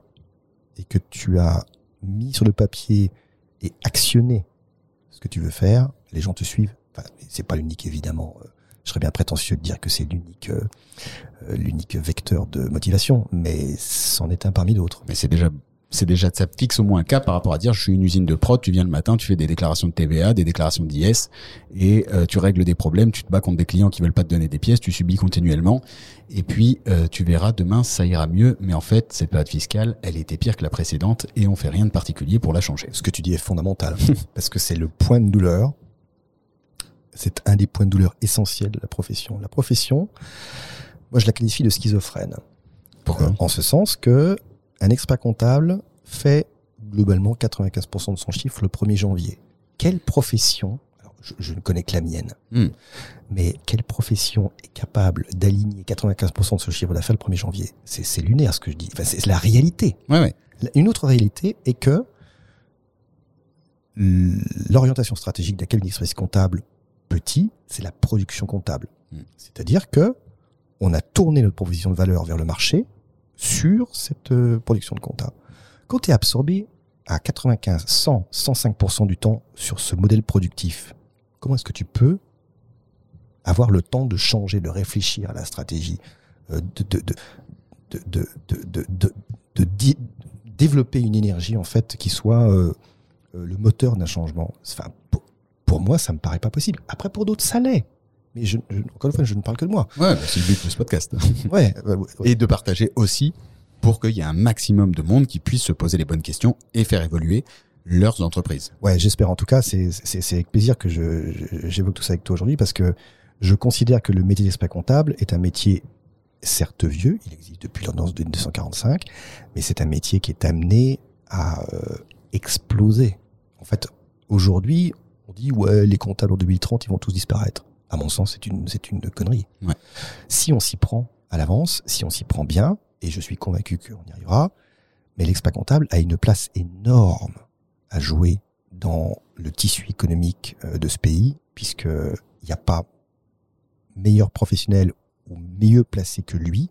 et que tu as mis sur le papier et actionné ce que tu veux faire, les gens te suivent. C'est pas l'unique évidemment. euh, Je serais bien prétentieux de dire que c'est l'unique, euh, euh, l'unique vecteur de motivation, mais c'en est un parmi d'autres. Mais c'est déjà c'est déjà ça fixe au moins un cap par rapport à dire je suis une usine de prod, tu viens le matin, tu fais des déclarations de TVA, des déclarations d'IS et euh, tu règles des problèmes, tu te bats contre des clients qui veulent pas te donner des pièces, tu subis continuellement et puis euh, tu verras demain ça ira mieux mais en fait cette période fiscale, elle était pire que la précédente et on fait rien de particulier pour la changer. Ce que tu dis est fondamental parce que c'est le point de douleur. C'est un des points de douleur essentiels de la profession. La profession, moi je la qualifie de schizophrène. Pourquoi? En ce sens que un expert comptable fait globalement 95% de son chiffre le 1er janvier. Quelle profession, alors je, je ne connais que la mienne, Hmm. mais quelle profession est capable d'aligner 95% de ce chiffre d'affaires le 1er janvier? C'est lunaire ce que je dis. Enfin, c'est la réalité. Ouais ouais. Une autre réalité est que l'orientation stratégique d'un cabinet d'expertise comptable petit, c'est la production comptable. Mm. C'est-à-dire que on a tourné notre proposition de valeur vers le marché sur cette euh, production de compta. Quand tu es absorbé à 95, 100, 105% du temps sur ce modèle productif, comment est-ce que tu peux avoir le temps de changer, de réfléchir à la stratégie, de, développer une énergie en fait qui soit euh, euh, le moteur d'un changement? Enfin, pour moi, ça ne me paraît pas possible. Après, pour d'autres, ça l'est. Mais je, je- encore une fois, je ne parle que de moi. Ouais, bah, c'est le but de ce podcast. Ouais, ouais, et de partager aussi pour qu'il y ait un maximum de monde qui puisse se poser les bonnes questions et faire évoluer leurs entreprises. Ouais, j'espère. En tout cas, c'est avec plaisir que j'évoque tout ça avec toi aujourd'hui parce que je considère que le métier d'expert comptable est un métier certes vieux, il existe depuis l'ordonnance de 1945, mais c'est un métier qui est amené à euh, exploser. En fait, aujourd'hui, on dit ouais, les comptables en 2030, ils vont tous disparaître. À mon sens, c'est une c'est une connerie. Ouais. Si on s'y prend à l'avance, si on s'y prend bien, et je suis convaincu qu'on y arrivera, mais l'expert comptable a une place énorme à jouer dans le tissu économique euh, de ce pays, puisque il n'y a pas meilleur professionnel ou mieux placé que lui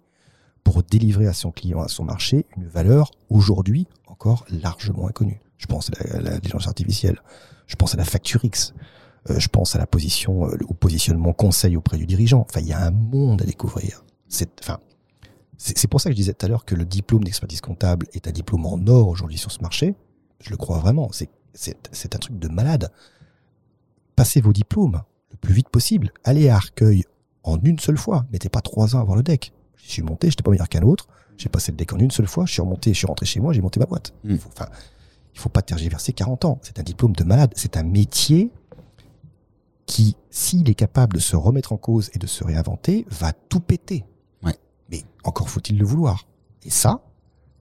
pour délivrer à son client, à son marché, une valeur aujourd'hui encore largement inconnue. Je pense à l'intelligence artificielle, je pense à la facture X, euh, je pense à la position, euh, au positionnement conseil auprès du dirigeant. Enfin, il y a un monde à découvrir. C'est, enfin, c'est pour ça que je disais tout à l'heure que le diplôme d'expertise comptable est un diplôme en or aujourd'hui sur ce marché. Je le crois vraiment. C'est, un truc de malade. Passez vos diplômes le plus vite possible. Allez à Arcueil en une seule fois. Mettez pas trois ans à avoir le deck. Je suis monté, j'étais pas meilleur qu'un autre. J'ai passé le deck en une seule fois. Je suis remonté, je suis rentré chez moi, j'ai monté ma boîte. Mm. Il faut, enfin, il faut pas tergiverser 40 ans. C'est un diplôme de malade. C'est un métier qui, s'il est capable de se remettre en cause et de se réinventer, va tout péter. Ouais. Mais encore faut-il le vouloir. Et ça,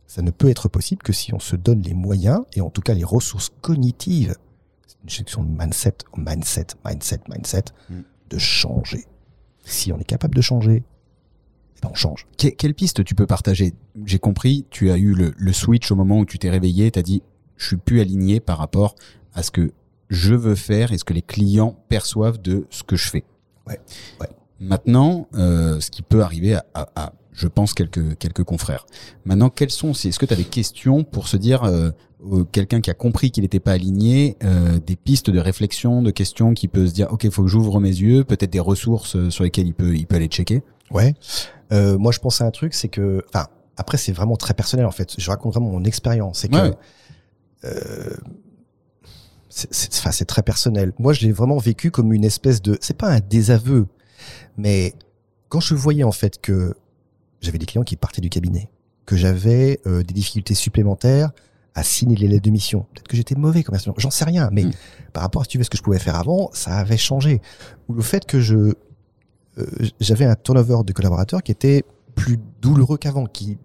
ça ne peut être possible que si on se donne les moyens et en tout cas les ressources cognitives. C'est une question de mindset, mindset, mindset, mindset, Mm. de changer. Si on est capable de changer, eh ben on change. Que- quelle piste tu peux partager? J'ai compris, tu as eu le, le switch au moment où tu t'es réveillé, tu as dit je suis plus aligné par rapport à ce que je veux faire et ce que les clients perçoivent de ce que je fais. Ouais, ouais. Maintenant, euh, ce qui peut arriver à, à- à, je pense, quelques, quelques confrères. Maintenant, quelles sont, c'est- est-ce que tu as des questions pour se dire, euh, euh, quelqu'un qui a compris qu'il n'était pas aligné, euh, des pistes de réflexion, de questions qui peut se dire, OK, il faut que j'ouvre mes yeux, peut-être des ressources euh, sur lesquelles il peut, il peut aller checker? Ouais. Euh, moi, je pense à un truc, c'est que, enfin, après, c'est vraiment très personnel en fait. Je raconte vraiment mon expérience. C'est que, Ouais, euh, c'est- c'est enfin, c'est très personnel. Moi, je l'ai vraiment vécu comme une espèce de, c'est pas un désaveu, mais quand je voyais en fait que j'avais des clients qui partaient du cabinet, que j'avais euh, des difficultés supplémentaires à signer les lettres de mission. Peut-être que j'étais mauvais commercialement, j'en sais rien, mais Mm. par rapport à si tu veux, ce que je pouvais faire avant, ça avait changé. Ou le fait que je euh, j'avais un turnover de collaborateurs qui était plus douloureux qu'avant, qui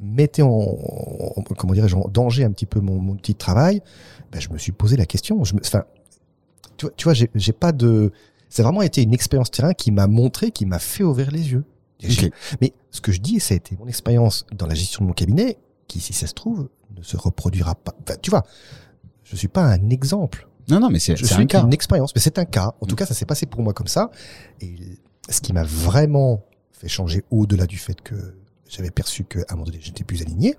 mettait en, en- comment dirais-je en danger un petit peu mon, mon de travail. Ben, je me suis posé la question. Je me, enfin, tu vois, tu vois, j'ai pas de. Ça a vraiment été une expérience terrain qui m'a montré, qui m'a fait ouvrir les yeux. Mais ce que je dis, ça a été mon expérience dans la gestion de mon cabinet, qui, si ça se trouve, ne se reproduira pas. Enfin, tu vois, je suis pas un exemple. Non, non, mais c'est un cas. qu'une expérience, mais c'est un cas. En tout cas, ça s'est passé pour moi comme ça. Et ce qui m'a vraiment fait changer au-delà du fait que j'avais perçu qu'à un moment donné, j'étais plus aligné,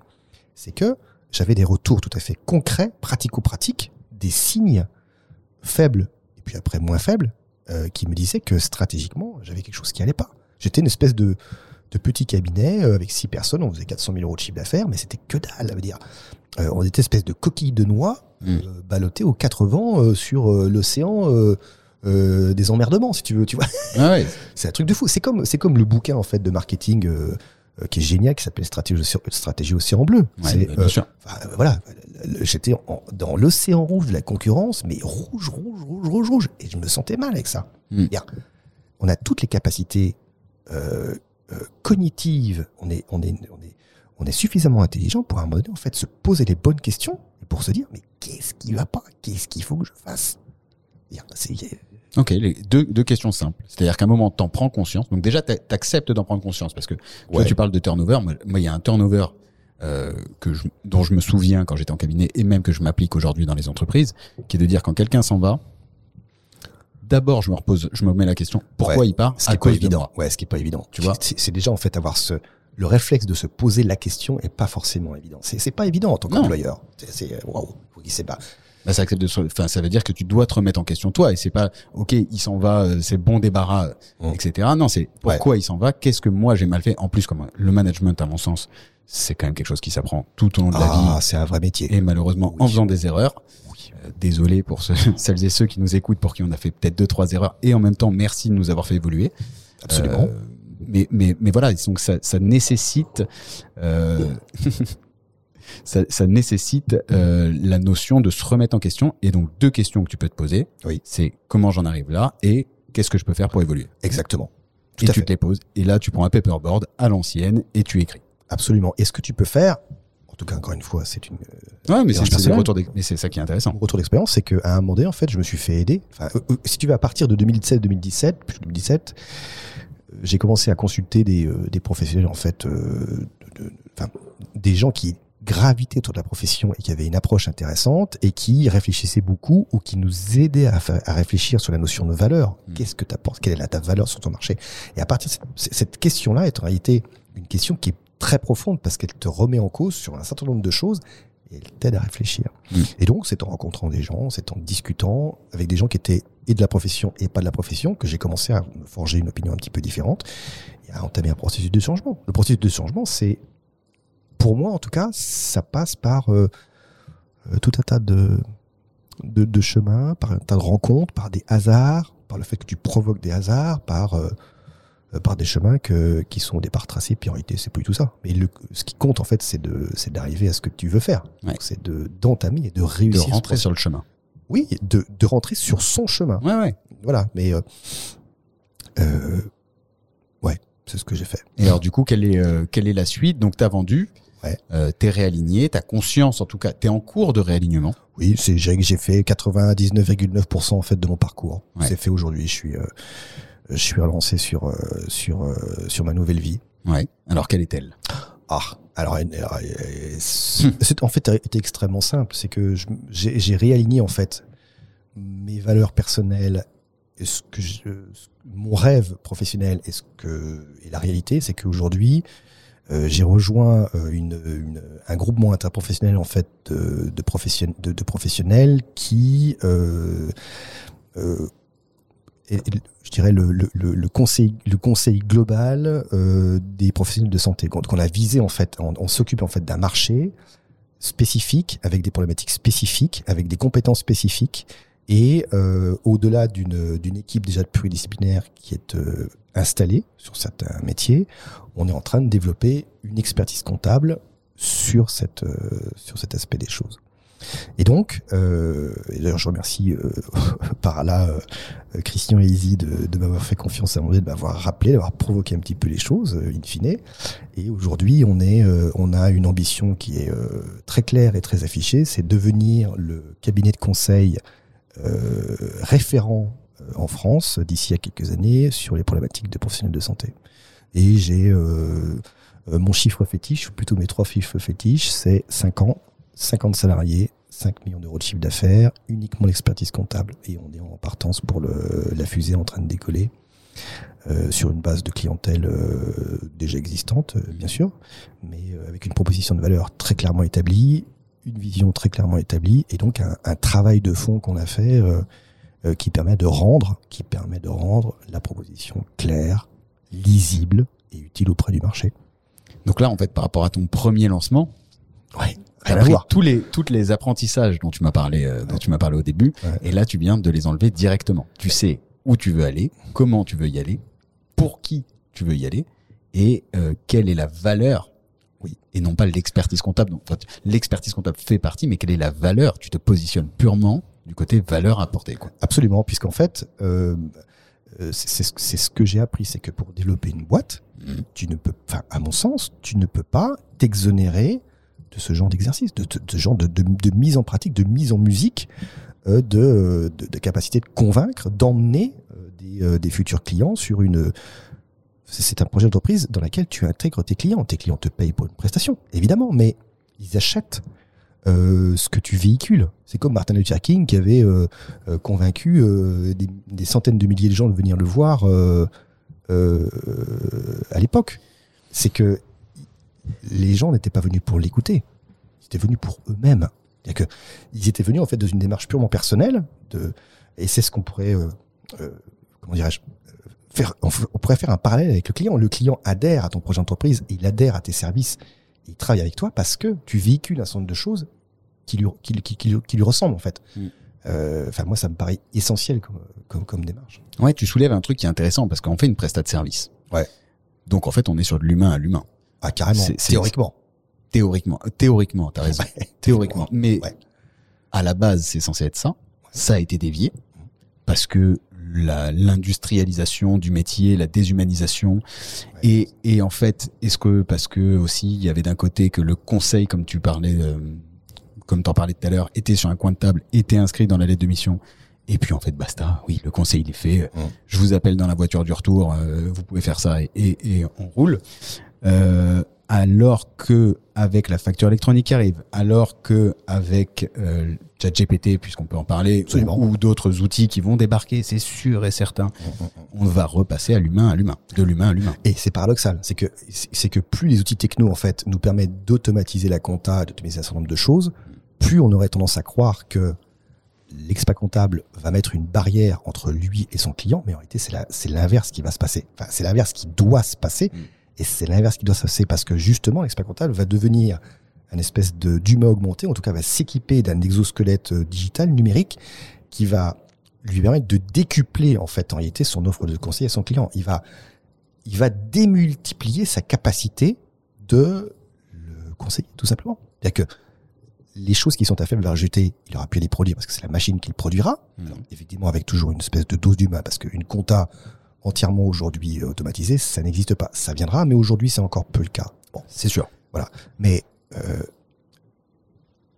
c'est que j'avais des retours tout à fait concrets, pratico-pratiques, des signes faibles et puis après moins faibles, euh, qui me disaient que stratégiquement, j'avais quelque chose qui allait pas. J'étais une espèce de de petits cabinets euh, avec six personnes, on faisait 400 000 euros de chiffre d'affaires, mais c'était que dalle, veut dire. Euh, on était espèce de coquille de noix Mm. euh, ballottée aux quatre vents sur l'océan des emmerdements, si tu veux, tu vois. Ah ouais. C'est un truc de fou. C'est comme, c'est comme le bouquin en fait de marketing euh, euh, qui est génial, qui s'appelle Stratégie, Océan- Stratégie Océan Bleu. Ouais, c'est, bien euh, sûr. enfin, euh, voilà, j'étais dans l'océan rouge de la concurrence, mais rouge, rouge, rouge, rouge, rouge, et je me sentais mal avec ça. Mm. Bien. On a toutes les capacités euh, euh, cognitives. On est, on est, on est, on est suffisamment intelligent pour à un moment donné en fait se poser les bonnes questions et pour se dire mais qu'est-ce qui va pas, qu'est-ce qu'il faut que je fasse? Bien, Ok, les deux, deux questions simples. C'est-à-dire qu'à un moment, t'en prends conscience. Donc déjà, t'a- t'acceptes d'en prendre conscience parce que Ouais. tu parles de turnover. Moi, il y a un turnover euh, que je, dont je me souviens quand j'étais en cabinet et même que je m'applique aujourd'hui dans les entreprises, qui est de dire quand quelqu'un s'en va, d'abord, je me repose, je me mets la question pourquoi Ouais. il part ce qui à est pas cause de évident. moi? Ouais, ce qui est pas évident. Tu vois c'est déjà en fait avoir ce le réflexe de se poser la question est pas forcément évident. C'est pas évident en tant qu'employeur. C'est- C'est waouh, il sait pas. Bah, ça accepte de, se- enfin, ça veut dire que tu dois te remettre en question toi et c'est pas ok, il s'en va, euh, c'est bon débarras, euh, Mm. etc. Non, c'est pourquoi il s'en va, qu'est-ce que moi j'ai mal fait? En plus, comme le management, à mon sens, c'est quand même quelque chose qui s'apprend tout au long de la vie. Ah, c'est un vrai métier. Et malheureusement, Oui. en faisant des erreurs, euh, désolé pour ceux, celles et ceux qui nous écoutent pour qui on a fait peut-être deux trois erreurs, et en même temps merci de nous avoir fait évoluer. Absolument. Euh, mais mais mais voilà, donc ça, ça nécessite. Euh, Ça, ça nécessite euh, la notion de se remettre en question et donc deux questions que tu peux te poser Oui. c'est comment j'en arrive là et qu'est-ce que je peux faire pour évoluer? Exactement. Tout et tu fait. te les poses et là tu prends un paperboard à l'ancienne et tu écris Absolument. Et ce que tu peux faire, en tout cas encore une fois, c'est une ouais mais c'est ça qui est intéressant mon retour d'expérience, c'est qu'à un moment donné, en fait, je me suis fait aider. Enfin, euh, euh, si tu veux, à partir de 2017-2017, puis 2017, euh, j'ai commencé à consulter des, euh, des professionnels, en fait, euh, de- de- enfin, des gens qui gravitaient autour de la profession et qui avaient une approche intéressante et qui réfléchissaient beaucoup ou qui nous aidaient à, réfléchir sur la notion de valeur. Mm. Qu'est-ce que tu apportes Quelle est la, ta valeur sur ton marché? Et à partir de cette, cette question-là est en réalité une question qui est très profonde parce qu'elle te remet en cause sur un certain nombre de choses et elle t'aide à réfléchir. Mm. Et donc, c'est en rencontrant des gens, c'est en discutant avec des gens qui étaient et de la profession et pas de la profession que j'ai commencé à me forger une opinion un petit peu différente et à entamer un processus de changement. Le processus de changement, c'est, pour moi en tout cas, ça passe par euh, euh, tout un tas de, de, de chemins, par un tas de rencontres, par des hasards, par le fait que tu provoques des hasards, par euh, par des chemins que, qui sont au départ tracés, puis en réalité, c'est pas du tout ça. Mais le, ce qui compte, en fait, c'est de, c'est d'arriver à ce que tu veux faire. Ouais. C'est de, d'entamer et de de réussir. ce rentrer sur le chemin Oui, de, de rentrer sur son chemin. ouais ouais Voilà. Mais, euh, euh, ouais, c'est ce que j'ai fait. Et alors du coup, quelle est euh, quelle est la suite? Donc t'as vendu, Ouais. euh, t'es réaligné, t'as conscience en tout cas, t'es en cours de réalignement. Oui, c'est, j'ai, j'ai fait 99,9% en fait de mon parcours. Ouais. C'est fait aujourd'hui. Je suis, euh, je suis relancé sur, euh, sur, sur ma nouvelle vie. Ouais. Alors quelle est-elle? Ah, alors, euh, c'est en fait c'est extrêmement simple. C'est que je- j'ai j'ai réaligné en fait mes valeurs personnelles et ce que je- mon rêve professionnel et ce que et la réalité, c'est qu'aujourd'hui euh, j'ai rejoint euh, un groupement interprofessionnel en fait de, de, profession- de, de professionnels qui euh, euh, est- je dirais le, conseil global des professionnels de santé. A visé en fait on, on s'occupe en fait d'un marché spécifique avec des problématiques spécifiques avec des compétences spécifiques et euh, au-delà d'une équipe déjà pluridisciplinaire qui est euh, installée sur certains métiers on est en train de développer une expertise comptable sur cette euh, sur cet aspect des choses et donc, euh, d'ailleurs, je remercie euh, par là euh, Christian et Izzy de, de m'avoir fait confiance à donné, de m'avoir rappelé, d'avoir provoqué un petit peu les choses, euh, in fine. Et aujourd'hui, on est, euh, on a une ambition qui est euh, très claire et très affichée, c'est devenir le cabinet de conseil référent euh, en France d'ici à quelques années sur les problématiques de professionnels de santé. Et j'ai euh, euh, mon chiffre fétiche, ou plutôt mes trois chiffres fétiches, c'est 5 ans, 50 salariés, 5 millions d'euros de chiffre d'affaires, uniquement l'expertise comptable. Et on est en partance pour le, la fusée en train de décoller euh, sur une base de clientèle euh, déjà existante, euh, bien sûr, mais euh, avec une proposition de valeur très clairement établie, une vision très clairement établie, et donc un, un travail de fond qu'on a fait euh, euh, qui permet de rendre, qui permet de rendre la proposition claire, lisible et utile auprès du marché. Donc là, en fait, par rapport à ton premier lancement, Ouais. à pris voir. tous les toutes les apprentissages dont tu m'as parlé euh, dont tu m'as parlé au début, Ouais. et là, tu viens de les enlever directement. Tu sais où tu veux aller, comment tu veux y aller, pour qui tu veux y aller, et euh, quelle est la valeur. Oui, et non pas l'expertise comptable. Donc, enfin, l'expertise comptable fait partie, mais quelle est la valeur? Tu te positionnes purement du côté valeur apportée. Quoi. Absolument, puisqu'en fait, euh, euh, c'est ce- ce que j'ai appris, c'est que pour développer une boîte, Mhm. tu ne peux, enfin, à mon sens, tu ne peux pas t'exonérer de ce genre d'exercice, de, de genre de, de, de mise en pratique, de mise en musique, euh, de, capacité de convaincre, d'emmener euh, des, des futurs clients sur une. C'est un projet d'entreprise dans lequel tu intègres tes clients. Tes clients te payent pour une prestation, évidemment, mais ils achètent euh, ce que tu véhicules. C'est comme Martin Luther King qui avait euh, euh, convaincu des, centaines de milliers de gens de venir le voir à l'époque. C'est que les gens n'étaient pas venus pour l'écouter, ils étaient venus pour eux-mêmes. Que ils étaient venus en fait dans une démarche purement personnelle, et c'est ce qu'on pourrait, comment dirais-je, faire. On, pourrait faire un parallèle avec le client. Le client adhère à ton projet d'entreprise, il adhère à tes services, il travaille avec toi parce que tu véhicules un certain nombre de choses qui lui, qui, qui- qui lui- qui lui ressemblent en fait. Mm. Euh, Enfin, moi, ça me paraît essentiel comme, comme, comme démarche. Ouais, tu soulèves un truc qui est intéressant parce qu'on fait une prestat de service. Ouais. Donc en fait, on est sur de l'humain à l'humain. Ah, carrément. Théoriquement. Théoriquement, théoriquement, t'as raison. Théoriquement. Mais Ouais. à la base, c'est censé être ça. Ça a été dévié parce que l'industrialisation du métier, la déshumanisation, et, et en fait, est-ce que parce que aussi il y avait d'un côté que le conseil, comme tu parlais, euh, comme t'en parlais tout à l'heure, était sur un coin de table, était inscrit dans la lettre de mission. Et puis en fait, basta. Oui, le conseil il est fait. Je vous appelle dans la voiture du retour. euh, vous pouvez faire ça et, et, et on roule. Euh, alors que avec la facture électronique qui arrive, alors que avec euh, ChatGPT, puisqu'on peut en parler, Absolument. ou, ou d'autres outils qui vont débarquer, c'est sûr et certain, on va repasser à l'humain à l'humain, de l'humain à l'humain. Et c'est paradoxal, c'est que c'est que plus les outils techno en fait nous permettent d'automatiser la compta, d'automatiser un certain nombre de choses, plus on aurait tendance à croire que l'expat comptable va mettre une barrière entre lui et son client, mais en réalité c'est l'inverse qui va se passer. Enfin, c'est l'inverse qui doit se passer, Mm. et c'est l'inverse qui doit se passer parce que justement l'expat comptable va devenir un espèce de d'humain augmenté, en tout cas va s'équiper d'un exosquelette euh, digital numérique qui va lui permettre de décupler en fait en réalité son offre de conseil à son client. Il va il va démultiplier sa capacité de le conseiller, tout simplement. C'est-à-dire que les choses qui sont à faible valeur ajoutée, il aura pu les produire parce que c'est la machine qui le produira. Mhm. Alors, effectivement, avec toujours une espèce de dose d'humain, parce qu'une compta entièrement aujourd'hui euh, automatisée, ça n'existe pas. Ça viendra, mais aujourd'hui, c'est encore peu le cas. Bon, C'est sûr. mais euh,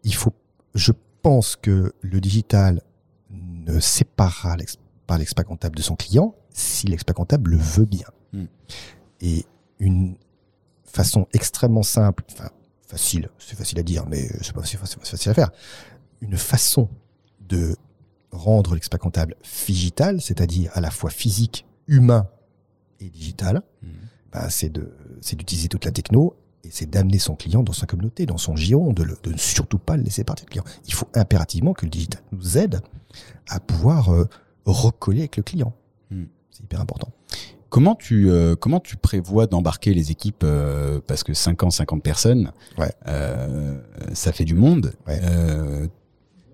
il faut, je pense que le digital ne séparera pas l'expert comptable de son client si l'expert comptable le veut bien. Mm. Et une façon extrêmement simple, enfin facile, c'est facile à dire, mais c'est pas facile à faire. Une façon de rendre l'expert comptable digital, c'est-à-dire à la fois physique, humain et digital, ben, c'est de c'est d'utiliser toute la techno et c'est d'amener son client dans sa communauté, dans son giron, de, le- de ne surtout pas le laisser partir le client. Il faut impérativement que le digital nous aide à pouvoir euh, recoller avec le client. Hmm. C'est hyper important. Comment tu euh, comment tu prévois d'embarquer les équipes euh, parce que 50 50 personnes Ouais. euh, ça fait du monde Ouais. euh,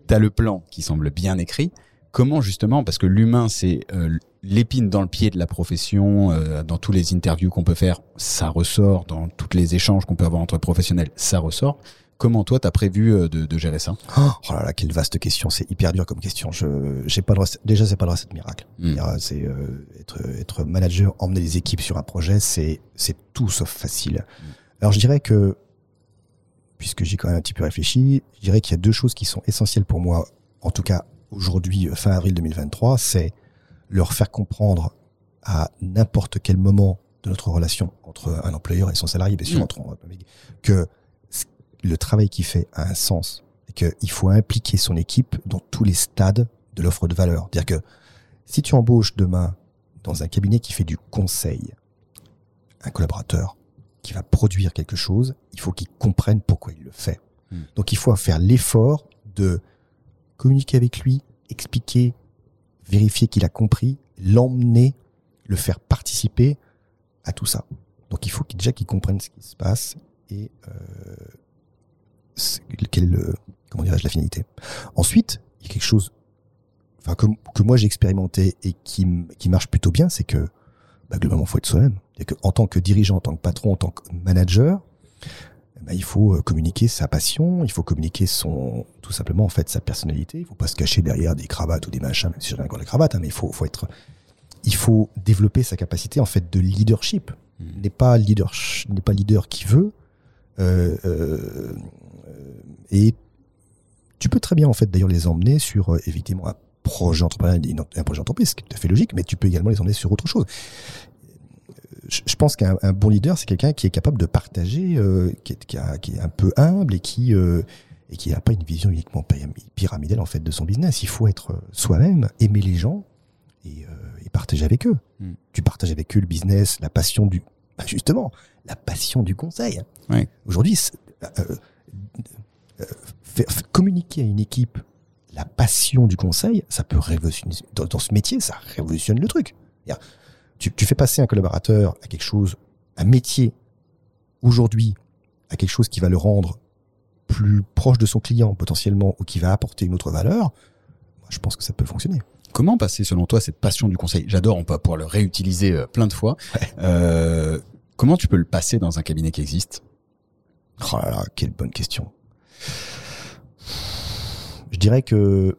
t'as le plan qui semble bien écrit comment justement parce que l'humain c'est euh, l'épine dans le pied de la profession euh, dans tous les interviews qu'on peut faire ça ressort dans tous les échanges qu'on peut avoir entre professionnels ça ressort comment toi t'as prévu euh, de, de gérer ça? Oh là là, quelle vaste question. C'est hyper dur comme question. Je, j'ai pas de recette- déjà, c'est pas de recette miracle. Hmm. C'est euh, être, être manager, emmener les équipes sur un projet, c'est, c'est tout sauf facile. Alors je dirais que, puisque j'ai quand même un petit peu réfléchi, je dirais qu'il y a deux choses qui sont essentielles pour moi, en tout cas aujourd'hui, euh, fin avril 2023, c'est leur faire comprendre à n'importe quel moment de notre relation entre un employeur et son salarié, bien sûr, Mm. entre, que le travail qu'il fait a un sens et qu'il faut impliquer son équipe dans tous les stades de l'offre de valeur. C'est-à-dire que si tu embauches demain dans un cabinet qui fait du conseil, un collaborateur qui va produire quelque chose, il faut qu'il comprenne pourquoi il le fait. Hmm. Donc il faut faire l'effort de communiquer avec lui, expliquer, vérifier qu'il a compris, l'emmener, le faire participer à tout ça. Donc il faut qu'ils- déjà qu'ils comprennent ce qui se passe et euh, quelle comment la finalité. Ensuite, il y a quelque chose que, moi j'ai expérimenté et qui, marche plutôt bien, c'est que bah, globalement, il faut être soi-même. En tant que dirigeant, en tant que patron, en tant que manager, eh ben, il faut euh, communiquer sa passion, il faut communiquer son, tout simplement en fait sa personnalité. Il faut pas se cacher derrière des cravates ou des machins, même si j'aime encore les cravates, hein, mais il faut, faut être, il faut développer sa capacité en fait de leadership. Mhm. N'est pas leader, n'est pas leader qui veut. euh, euh, et tu peux très bien en fait d'ailleurs les emmener sur effectivement un projet entrepreneurial, un projet d'entreprise, ce qui est tout à fait logique, mais tu peux également les emmener sur autre chose. Je, pense qu'un un bon leader, c'est quelqu'un qui est capable de partager, euh, qui, est, qui, a- qui est un peu humble et qui euh, et qui n'a pas une vision uniquement pyram- pyramidale en fait de son business. Il faut être euh, soi-même, aimer les gens et, euh, et partager avec eux. Mm. Tu partages avec eux le business, la passion du, bah, justement, la passion du conseil. Ouais. Aujourd'hui, communiquer à une équipe la passion du conseil, ça peut révolutionner. Dans, dans ce métier, ça révolutionne le truc. Tu, tu fais passer un collaborateur à quelque chose, un métier, aujourd'hui, à quelque chose qui va le rendre plus proche de son client potentiellement ou qui va apporter une autre valeur. Moi, je pense que ça peut fonctionner. Comment passer selon toi cette passion du conseil? J'adore, on va pouvoir le réutiliser euh, plein de fois. Euh, comment tu peux le passer dans un cabinet qui existe? Oh là là, quelle bonne question. Je dirais que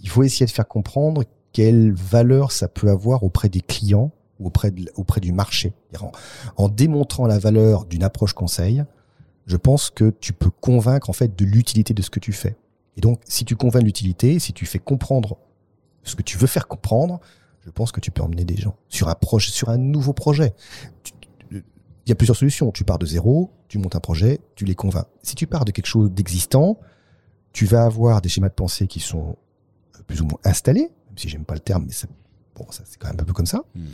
il faut essayer de faire comprendre quelle valeur ça peut avoir auprès des clients ou auprès, du marché. En, démontrant la valeur d'une approche conseil, je pense que tu peux convaincre en fait de l'utilité de ce que tu fais. Et donc, si tu convaincs l'utilité, si tu fais comprendre ce que tu veux faire comprendre, je pense que tu peux emmener des gens sur un sur un nouveau projet. Il y a plusieurs solutions. Tu pars de zéro, tu montes un projet, tu les convaincs. Si tu pars de quelque chose d'existant, tu vas avoir des schémas de pensée qui sont plus ou moins installés, même si j'aime pas le terme, mais c'est bon, ça, c'est quand même un peu comme ça. Hmm.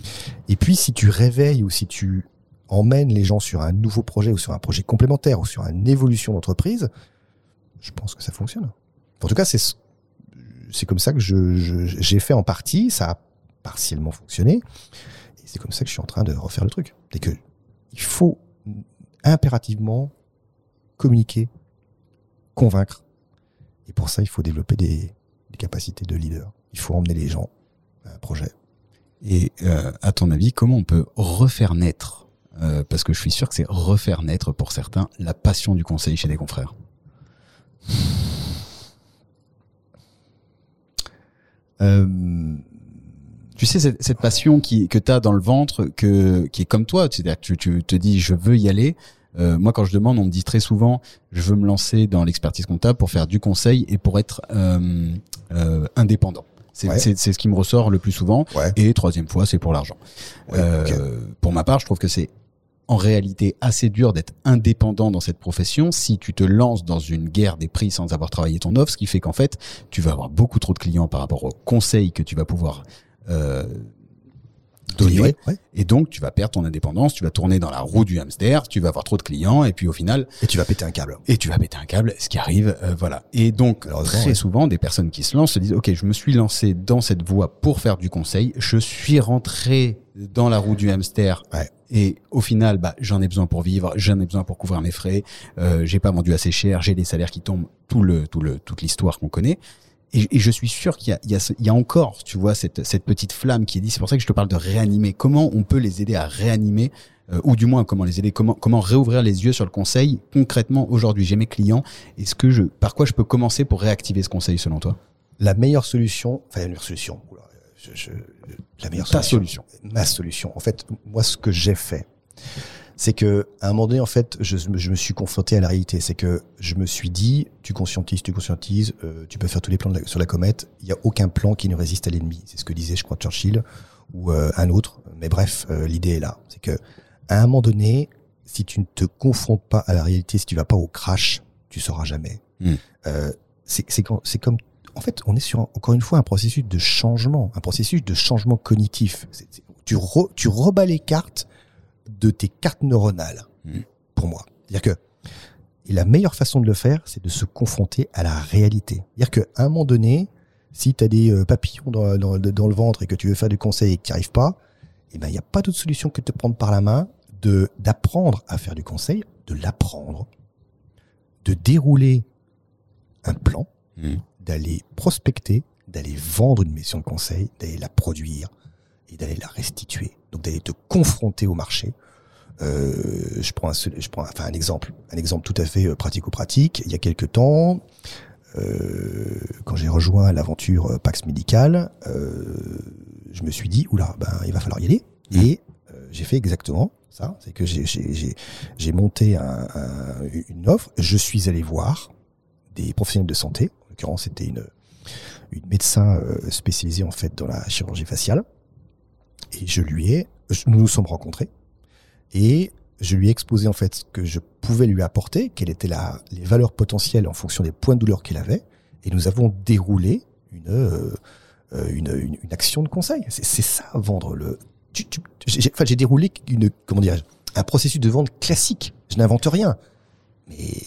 Et puis, si tu réveilles ou si tu emmènes les gens sur un nouveau projet ou sur un projet complémentaire ou sur une évolution d'entreprise, je pense que ça fonctionne. En tout cas, c'est ce- c'est comme ça que je- je- j'ai fait en partie. Ça a partiellement fonctionné. Et c'est comme ça que je suis en train de refaire le truc. C'est que il faut impérativement communiquer, convaincre. Et pour ça, il faut développer des, des capacités de leader. Il faut emmener les gens à un projet. Et euh, à ton avis, comment on peut refaire naître euh, Parce que je suis sûr que c'est refaire naître pour certains la passion du conseil chez des confrères? Euh, Tu sais, cette, passion qui, que tu as dans le ventre, que, qui est comme toi, c'est-à-dire que tu, tu te dis je veux y aller. Euh, moi, quand je demande, on me dit très souvent je veux me lancer dans l'expertise comptable pour faire du conseil et pour être euh, euh, indépendant. C'est Ouais. ce qui me ressort le plus souvent. ouais. Et troisième fois, c'est pour l'argent. Ouais, Euh. Pour ma part, je trouve que c'est en réalité assez dur d'être indépendant dans cette profession si tu te lances dans une guerre des prix sans avoir travaillé ton offre, ce qui fait qu'en fait, tu vas avoir beaucoup trop de clients par rapport aux conseils que tu vas pouvoir euh, ouais. Et donc, tu vas perdre ton indépendance, tu vas tourner dans la roue du hamster, tu vas avoir trop de clients, et puis au final, Et tu vas péter un câble. et tu vas péter un câble, ce qui arrive, euh, voilà. Et donc, très ouais. souvent, des personnes qui se lancent se disent, OK, je me suis lancé dans cette voie pour faire du conseil, je suis rentré dans la roue du hamster, Ouais. et au final, bah, j'en ai besoin pour vivre, j'en ai besoin pour couvrir mes frais, euh, j'ai pas vendu assez cher, j'ai des salaires qui tombent, tout le, tout le, toute l'histoire qu'on connaît. Et, et je suis sûr qu'il y a, il y, a, ce- il y a encore, tu vois, cette, cette petite flamme qui est dit. C'est pour ça que je te parle de réanimer. Comment on peut les aider à réanimer, euh, ou du moins comment les aider, comment, comment réouvrir les yeux sur le conseil concrètement aujourd'hui? J'ai mes clients. Est-ce que je, par quoi je peux commencer pour réactiver ce conseil selon toi? La meilleure solution, enfin la meilleure solution, oula, je, je- la meilleure Ta solution, ma solution. En fait, moi, ce que j'ai fait, c'est que à un moment donné, en fait, je, me- je me suis confronté à la réalité. C'est que je me suis dit, tu conscientises, tu conscientises, euh, tu peux faire tous les plans la- sur la comète. Il n'y a aucun plan qui ne résiste à l'ennemi. C'est ce que disait, je crois, Churchill ou euh, un autre. Mais bref, euh, l'idée est là. C'est que à un moment donné, si tu ne te confrontes pas à la réalité, si tu vas pas au crash, tu sauras jamais. Mm. Euh, c'est comme en fait, on est sur encore une fois un processus de changement, un processus de changement cognitif. Tu, re- tu rebats les cartes de tes cartes neuronales, Mhm. pour moi. C'est-à-dire que et la meilleure façon de le faire, c'est de se confronter à la réalité. C'est-à-dire qu'à un moment donné, si tu as des euh, papillons dans, dans- dans le ventre et que tu veux faire du conseil et que tu n'y arrives pas, eh ben, il n'y a pas d'autre solution que de te prendre par la main, de d'apprendre à faire du conseil, de l'apprendre, de dérouler un plan, Mm. d'aller prospecter, d'aller vendre une mission de conseil, d'aller la produire et d'aller la restituer. Donc d'aller te confronter au marché. Euh, je prends un, seul- je prends enfin un exemple, un exemple tout à fait euh, pratico-pratique. Il y a quelques temps, euh, quand j'ai rejoint l'aventure euh, Pax Médical, euh, je me suis dit oula, ben il va falloir y aller. Et euh, j'ai fait exactement ça, c'est que j'ai- monté un- un- une offre. Je suis allé voir des professionnels de santé. En l'occurrence, c'était une, une médecin euh, spécialisée en fait dans la chirurgie faciale. Et je lui ai, nous nous sommes rencontrés et je lui ai exposé en fait ce que je pouvais lui apporter, quelles étaient la, les valeurs potentielles en fonction des points de douleur qu'il avait. Et nous avons déroulé une, euh, euh, une, une, action de conseil. C'est ça vendre le. J'ai enfin, déroulé une comment un processus de vente classique. Je n'invente rien, mais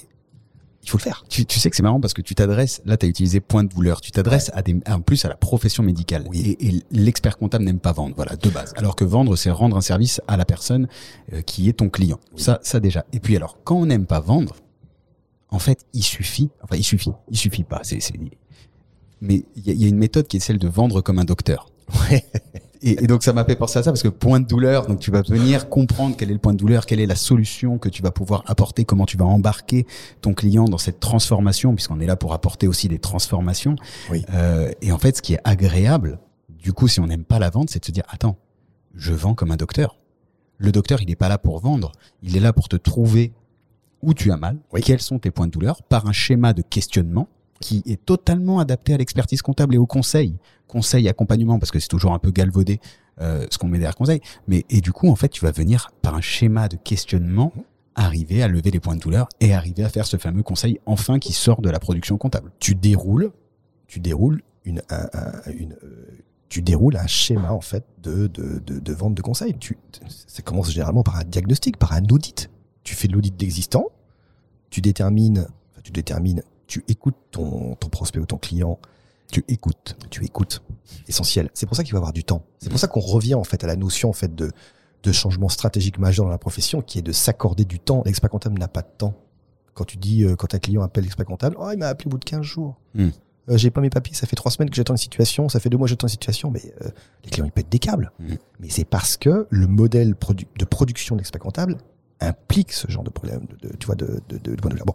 faut le faire. Tu, tu sais que c'est marrant parce que tu t'adresses, là tu as utilisé point de douleur, tu t'adresses à des, en plus à la profession médicale. Oui. Et, et l'expert comptable n'aime pas vendre, voilà, de base. Alors que vendre, c'est rendre un service à la personne euh, qui est ton client. Ça, ça déjà. Et puis alors, quand on n'aime pas vendre, en fait, il suffit, enfin il suffit, il suffit pas. C'est, c'est- mais il y, y a une méthode qui est celle de vendre comme un docteur. Ouais. Et, et donc ça m'a fait penser à ça parce que point de douleur, donc tu vas venir comprendre quel est le point de douleur, quelle est la solution que tu vas pouvoir apporter, comment tu vas embarquer ton client dans cette transformation, puisqu'on est là pour apporter aussi des transformations. Oui. Euh, et en fait, ce qui est agréable, du coup, si on n'aime pas la vente, c'est de se dire attends, je vends comme un docteur. Le docteur, il n'est pas là pour vendre, il est là pour te trouver où tu as mal, Oui. quels sont tes points de douleur, par un schéma de questionnement qui est totalement adapté à l'expertise comptable et au conseil. Conseil, accompagnement, parce que c'est toujours un peu galvaudé euh, ce qu'on met derrière conseil. Mais et du coup, en fait, tu vas venir par un schéma de questionnement arriver à lever les points de douleur et arriver à faire ce fameux conseil enfin qui sort de la production comptable. tu déroules, tu déroules un, euh, tu déroules un schéma en fait de, vente de conseil. Ça commence généralement par un diagnostic, par un audit. Tu fais de l'audit d'existant, tu détermines, tu détermines, tu écoutes ton prospect ou ton client, Tu écoutes. tu écoutes. Essentiel. C'est pour ça qu'il faut avoir du temps. C'est pour ça qu'on revient en fait à la notion en fait de, de changement stratégique majeur dans la profession, qui est de s'accorder du temps. L'expert comptable n'a pas de temps. Quand tu dis, euh, quand un client appelle l'expert comptable, oh, il m'a appelé au bout de 15 jours. Hmm. Euh, j'ai pas mes papiers, ça fait trois semaines que j'attends une situation, ça fait deux mois que j'attends une situation, mais euh, les clients ils pètent des câbles. Hmm. Mais c'est parce que le modèle produ- de production de l'expert comptable implique ce genre de problème, de, de- tu vois, de, de, de, de. Bon,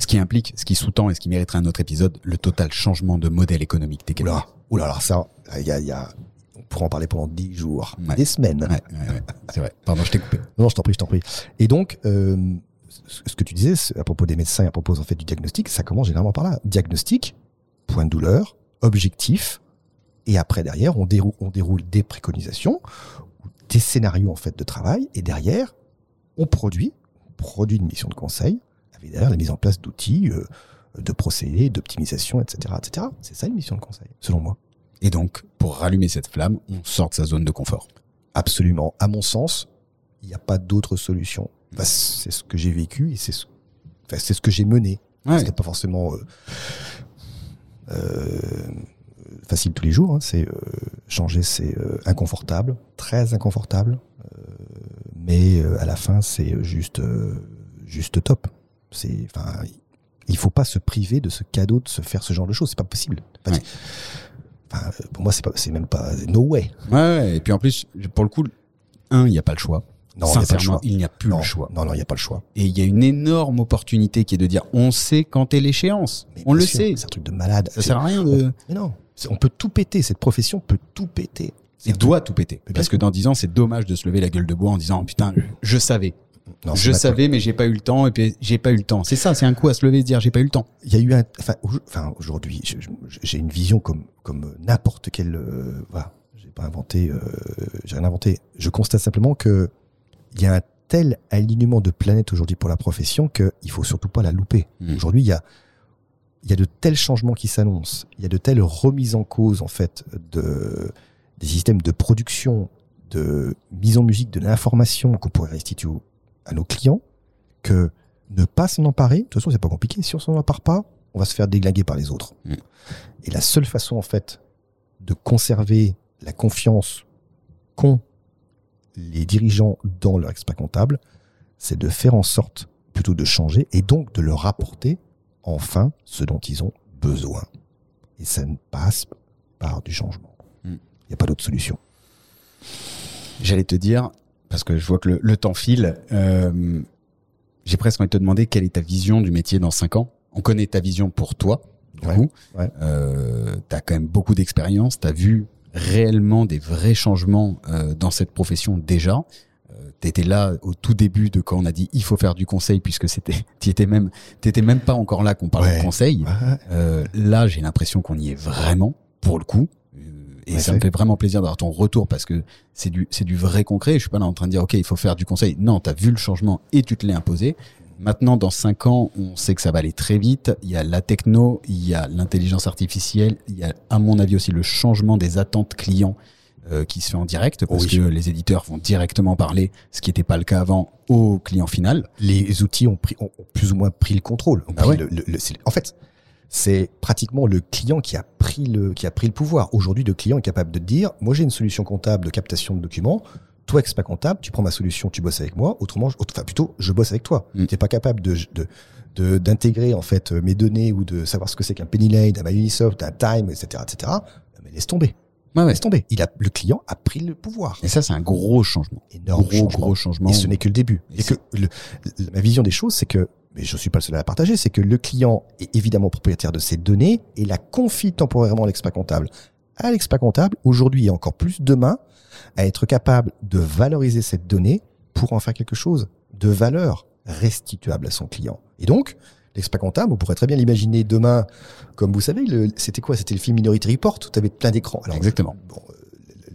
Ce qui implique, ce qui sous-tend et ce qui mériterait un autre épisode, le total changement de modèle économique des oula, oula, alors ça, il y a, il y a, on pourra en parler pendant dix jours, Ouais. des semaines. Ouais, ouais, ouais. C'est vrai. Pardon, je t'ai coupé. Non, je t'en prie, je t'en prie. Et donc, euh, ce que tu disais à propos des médecins et à propos en fait du diagnostic, ça commence généralement par là. Diagnostic, point de douleur, objectif, et après derrière, on déroule, on déroule des préconisations, des scénarios en fait de travail, et derrière, on produit, on produit une mission de conseil, avec derrière la mise en place d'outils, euh, de procédés, d'optimisation, etc., etc. C'est ça une mission de conseil, selon moi. Et donc, pour rallumer cette flamme, on sort de sa zone de confort. Absolument. À mon sens, il n'y a pas d'autre solution. Enfin, c'est ce que j'ai vécu et c'est ce, enfin, c'est ce que j'ai mené. Ouais. C'était pas forcément euh, euh, facile tous les jours. hein. C'est euh, changer, c'est inconfortable, très inconfortable, mais à la fin, c'est juste juste top. C'est enfin, il faut pas se priver de ce cadeau de se faire ce genre de choses. C'est pas possible. Enfin, Ouais. enfin, pour moi, c'est pas, c'est même pas no way. Ouais, ouais. Et puis en plus, pour le coup, un, il n'y a pas le choix. Non, a Sincèrement, il n'y a plus non, le choix. Non, non, il n'y a pas le choix. Et il y a une énorme opportunité qui est de dire, on sait quand est l'échéance. On le sûr, sait. C'est un truc de malade. Ça sert à rien de... Mais non, on peut tout péter. Cette profession peut tout péter. Il doit tout péter. Parce que dans 10 ans, c'est dommage de se lever la gueule de bois en disant, putain, je savais. Non, je savais, mais j'ai pas eu le temps, et puis j'ai pas eu le temps. C'est ça, c'est un coup à se lever et se dire, j'ai pas eu le temps. Il y a eu un, enfin, au- enfin, aujourd'hui, j'ai une vision comme, comme n'importe quel, euh, voilà, j'ai pas inventé, euh, j'ai rien inventé. Je constate simplement que il y a un tel alignement de planètes aujourd'hui pour la profession qu'il faut surtout pas la louper. Mm. Aujourd'hui, il y a, il y a de tels changements qui s'annoncent, il y a de telles remises en cause en fait de des systèmes de production, de mise en musique, de l'information qu'on pourrait restituer au- à nos clients, que ne pas s'en emparer, de toute façon c'est pas compliqué. Si on s'en empare pas, on va se faire déglinguer par les autres. Mm. Et la seule façon en fait de conserver la confiance qu'ont les dirigeants dans leur expert comptable, c'est de faire en sorte plutôt de changer et donc de leur apporter enfin ce dont ils ont besoin. Et ça ne passe par du changement. Il Mm. n'y a pas d'autre solution. J'allais te dire, parce que je vois que le, le temps file, euh, j'ai presque envie de te demander quelle est ta vision du métier dans 5 ans. On connaît ta vision pour toi, du Ouais, coup. ouais. Euh, tu as quand même beaucoup d'expérience, tu as vu réellement des vrais changements euh, dans cette profession déjà. Euh, tu étais là au tout début de quand on a dit il faut faire du conseil, puisque c'était, tu étais même, t'étais même pas encore là qu'on parlait Ouais. de conseil. Euh, là, j'ai l'impression qu'on y est vraiment, pour le coup. Et Ouais, ça ouais. me fait vraiment plaisir d'avoir ton retour parce que c'est du, c'est du vrai concret. Je suis pas là en train de dire, OK, il faut faire du conseil. Non, tu as vu le changement et tu te l'es imposé. Maintenant, dans cinq ans, on sait que ça va aller très vite. Il y a la techno, il y a l'intelligence artificielle, il y a, à mon avis, aussi le changement des attentes clients euh, qui se fait en direct parce Oui. que les éditeurs vont directement parler, ce qui n'était pas le cas avant, au client final. les outils ont, pris, ont ont plus ou moins pris le contrôle. ont Ah pris ouais. le- le- le- c'est- en fait, c'est pratiquement le client qui a pris le, qui a pris le pouvoir. Aujourd'hui, le client est capable de dire, moi j'ai une solution comptable de captation de documents. Toi, expert comptable, tu prends ma solution, tu bosses avec moi. Autrement, je- enfin plutôt, je bosse avec toi. Mm. Tu n'es pas capable de, de de- d'intégrer en fait mes données ou de savoir ce que c'est qu'un Penny Lane, un Unisoft, un Time, etc., etc. Mais laisse tomber, Ouais, ouais. laisse tomber. Il a, le client a pris le pouvoir. Et ça, c'est un gros changement. Énorme gros, changement. gros changement. Et ce n'est que le début. Et Et que le- le- ma vision des choses, c'est que, mais je suis pas le seul à la partager, c'est que le client est évidemment propriétaire de ses données et la confie temporairement à l'expert comptable. À l'expert comptable, aujourd'hui et encore plus demain, à être capable de valoriser cette donnée pour en faire quelque chose de valeur restituable à son client. Et donc, l'expert comptable, on pourrait très bien l'imaginer demain, comme vous savez, c'était quoi? C'était le film Minority Report où tu avais plein d'écrans. Alors, Exactement. Bon, euh,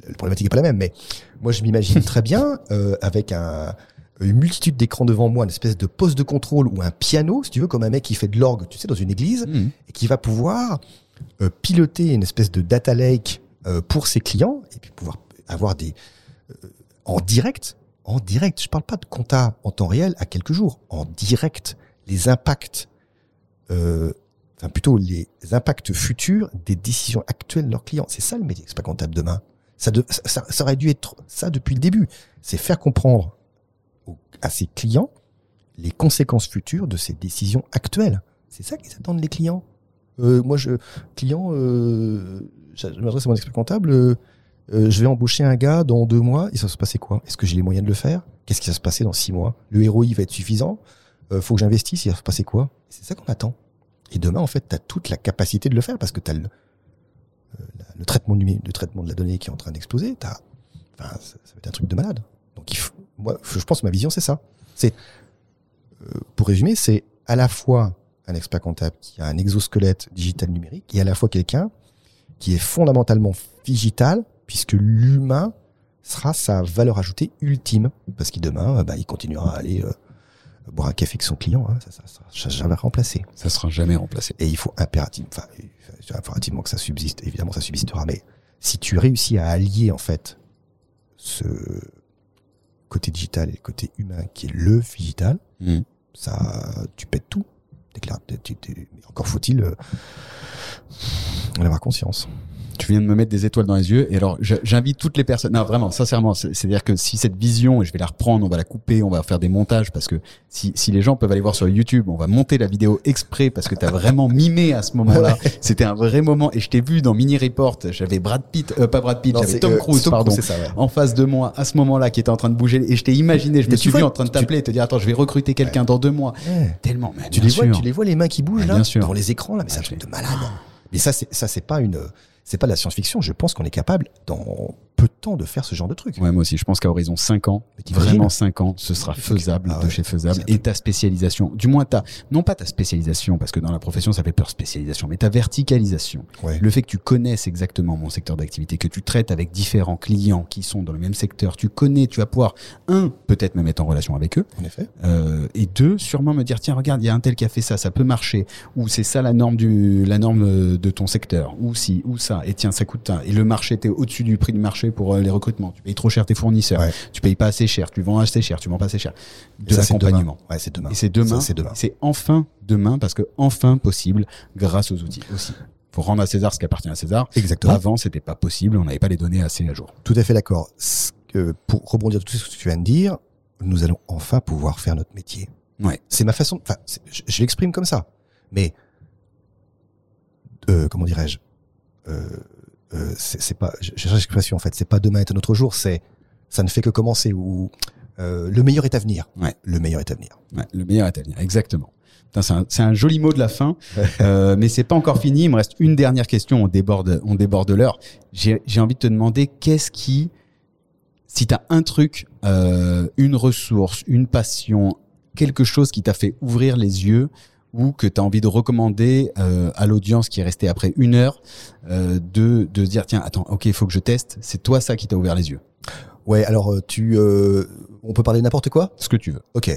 la- problématique n'est pas la même, mais moi je m'imagine très bien euh, avec un, une multitude d'écrans devant moi, une espèce de poste de contrôle ou un piano, si tu veux, comme un mec qui fait de l'orgue, tu sais, dans une église, Mhm. et qui va pouvoir euh, piloter une espèce de data lake euh, pour ses clients et puis pouvoir avoir des en direct, en direct. Je parle pas de compta en temps réel à quelques jours, en direct les impacts, euh, enfin plutôt les impacts futurs des décisions actuelles de leurs clients. C'est ça le métier expert comptable demain. Ça, aurait dû être ça depuis le début. C'est faire comprendre à ses clients les conséquences futures de ces décisions actuelles. C'est ça qu'ils attendent les clients. Euh, moi, je client, euh, je m'adresse à mon expert comptable. euh, je vais embaucher un gars dans deux mois. Et ça va se passer quoi? Est-ce que j'ai les moyens de le faire? Qu'est-ce qui va se passer dans six mois? Le ROI va être suffisant? Euh, Faut que j'investisse. Il va se passer quoi? C'est ça qu'on attend. Et demain, en fait, tu as toute la capacité de le faire parce que tu as le, euh, le traitement le traitement de la donnée qui est en train d'exploser. Enfin, ça, va être un truc de malade. Donc, moi, je pense que ma vision, c'est ça. Euh, pour résumer, c'est à la fois un expert comptable qui a un exosquelette digital numérique et à la fois quelqu'un qui est fondamentalement digital puisque l'humain sera sa valeur ajoutée ultime parce qu'il demain, bah, il continuera à aller euh, boire un café avec son client. Hein, ça, ça, ça, sera jamais remplacé. Ça sera jamais remplacé. Et il faut impérativement, enfin, euh, impérativement que ça subsiste. Évidemment, ça subsistera. Mais si tu réussis à allier en fait ce côté digital et le côté humain qui est le digital, Mhm. ça, tu pètes tout. Encore faut-il euh, en avoir conscience. Tu viens de me mettre des étoiles dans les yeux. Et alors, j'invite toutes les personnes. Non, vraiment, sincèrement, c'est- c'est-à-dire que si cette vision, et je vais la reprendre, on va la couper, on va faire des montages, parce que si, si les gens peuvent aller voir sur YouTube, on va monter la vidéo exprès, parce que tu as vraiment mimé à ce moment-là. C'était un vrai moment. Et je t'ai vu dans Mini Report, j'avais Brad Pitt, euh, pas Brad Pitt, j'avais Tom euh, Cruise, Tom pardon, Cruise, ça, ouais. en face de moi à ce moment-là, qui était en train de bouger. Et je t'ai imaginé, je me suis vu en train de t'appeler et te dire, attends, je vais recruter quelqu'un dans deux mois. Tellement, mais Tu les vois, tu les vois les mains qui bougent là, bien sûr. dans les écrans là, mais c'est un truc de malade. Mais ça, c'est ça, c'est pas une, c'est pas de la science-fiction. Je pense qu'on est capable dans peu temps de faire ce genre de truc. Ouais, moi aussi, je pense qu'à horizon 5 ans, vraiment 5 ans, ce sera faisable Ah de chez faisable. Et ta spécialisation, du moins ta, non pas ta spécialisation, parce que dans la profession ça fait peur spécialisation, mais ta verticalisation. Ouais. Le fait que tu connaisses exactement mon secteur d'activité, que tu traites avec différents clients qui sont dans le même secteur, tu connais, tu vas pouvoir, un, peut-être me mettre en relation avec eux, En effet. euh, et deux, sûrement me dire, tiens, regarde, il y a un tel qui a fait ça, ça peut marcher, ou c'est ça la norme du, la norme euh, de ton secteur, ou si, ou ça, et tiens, ça coûte ça, et le marché, t'es au-dessus du prix du marché pour euh, les recrutements, tu payes trop cher tes fournisseurs, Ouais. tu payes pas assez cher, tu vends assez cher, tu vends pas assez cher, de l'accompagnement. Ouais, c'est demain. Et c'est demain, c'est demain. c'est enfin demain, parce que enfin possible, grâce aux outils aussi. Faut rendre à César ce qui appartient à César. Exactement. Avant, c'était pas possible, on n'avait pas les données assez à jour. Tout à fait d'accord. Pour rebondir sur tout ce que tu viens de dire, nous allons enfin pouvoir faire notre métier. Ouais. C'est ma façon. Enfin, je l'exprime comme ça. Mais euh, comment dirais-je euh, euh, C'est pas. Cherche l'expression en fait. C'est pas demain est un autre jour. C'est ça ne fait que commencer. Ou euh, le meilleur est à venir. Ouais. Le meilleur est à venir. Ouais, le meilleur est à venir, exactement. C'est un, un joli mot de la fin, euh, mais c'est pas encore fini. Il me reste une dernière question. On déborde, on déborde l'heure. J'ai j'ai envie de te demander qu'est-ce qui, si tu as un truc, euh, une ressource, une passion, quelque chose qui t'a fait ouvrir les yeux ou que tu as envie de recommander euh, à l'audience qui est restée après une heure, euh, de, de dire tiens, attends, ok, il faut que je teste. C'est toi ça qui t'a ouvert les yeux. Ouais. Alors euh, tu, euh, on peut parler de n'importe quoi? Ce que tu veux. Ok.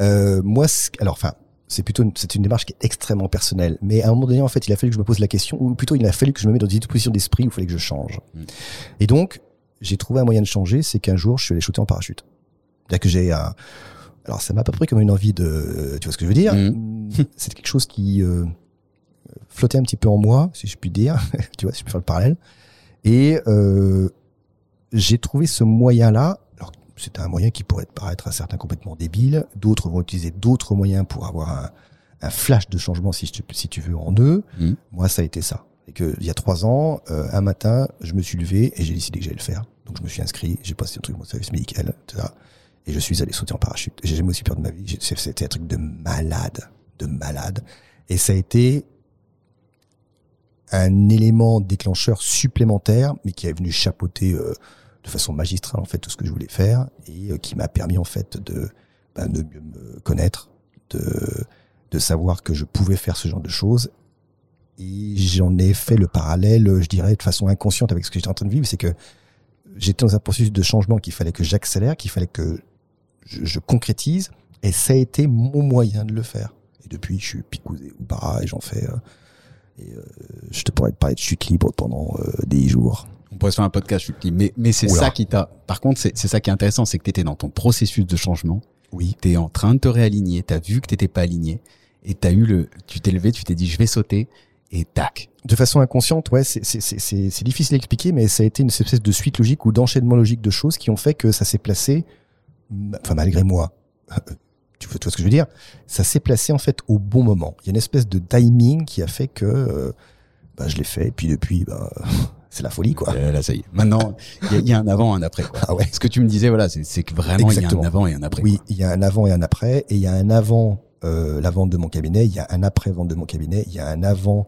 Euh, moi, alors, enfin, c'est plutôt une, c'est une démarche qui est extrêmement personnelle. Mais à un moment donné, en fait, il a fallu que je me pose la question, ou plutôt, il a fallu que je me mette dans une disposition d'esprit où il fallait que je change. Mm. Et donc, j'ai trouvé un moyen de changer, c'est qu'un jour, je suis allé shooter en parachute. C'est-à-dire que j'ai un, alors ça m'a pas pris comme une envie de, tu vois ce que je veux dire Mm. C'est quelque chose qui euh, flottait un petit peu en moi, si je puis dire. tu vois, si je peux faire le parallèle. Et euh, j'ai trouvé ce moyen-là. Alors, c'est un moyen qui pourrait paraître à certains complètement débile. D'autres vont utiliser d'autres moyens pour avoir un, un flash de changement, si, tu veux, en eux. Mhm. Moi, ça a été ça. Et que il y a trois ans, euh, un matin, je me suis levé et j'ai décidé que j'allais le faire. Donc, je me suis inscrit, j'ai passé un truc mon service médical, etc. Et je suis allé sauter en parachute. J'ai jamais aussi peur de ma vie. C'était un truc de malade, de malade. Et ça a été un élément déclencheur supplémentaire, mais qui est venu chapeauter euh, de façon magistrale en fait tout ce que je voulais faire et euh, qui m'a permis en fait de, ben, de mieux me connaître, de, de savoir que je pouvais faire ce genre de choses. Et j'en ai fait le parallèle, je dirais, de façon inconsciente avec ce que j'étais en train de vivre, c'est que j'étais dans un processus de changement qu'il fallait que j'accélère, qu'il fallait que je, je concrétise, et ça a été mon moyen de le faire. Et depuis, je suis picousé ou para et j'en fais. euh, et euh, je te pourrais te parler de chute libre pendant euh, des jours. On pourrait se faire un podcast, je te dis. mais, mais c'est ça qui t'a. Par contre, c'est c'est ça qui est intéressant, c'est que tu étais dans ton processus de changement, Oui. tu es en train de te réaligner, tu as vu que tu pas aligné, et t'as eu le. Tu t'es levé, tu t'es dit, je vais sauter, et tac. De façon inconsciente, ouais, c'est- c'est c'est- c'est- c'est difficile à expliquer, mais ça a été une espèce de suite logique ou d'enchaînement logique de choses qui ont fait que ça s'est placé, enfin malgré moi, tu vois, tu vois ce que je veux dire Ça s'est placé en fait au bon moment. Il y a une espèce de timing qui a fait que euh, bah, je l'ai fait, et puis depuis, bah, c'est la folie, quoi. Euh, là, ça y est. Maintenant, il y, a- il y a un avant, un après. Quoi. Ah ouais. Ce que tu me disais, voilà, c'est que vraiment, il y a un avant et un après. Oui, il y a un avant et un après, et il y a un avant euh, la vente de mon cabinet, il y a un après vente de mon cabinet, il y a un avant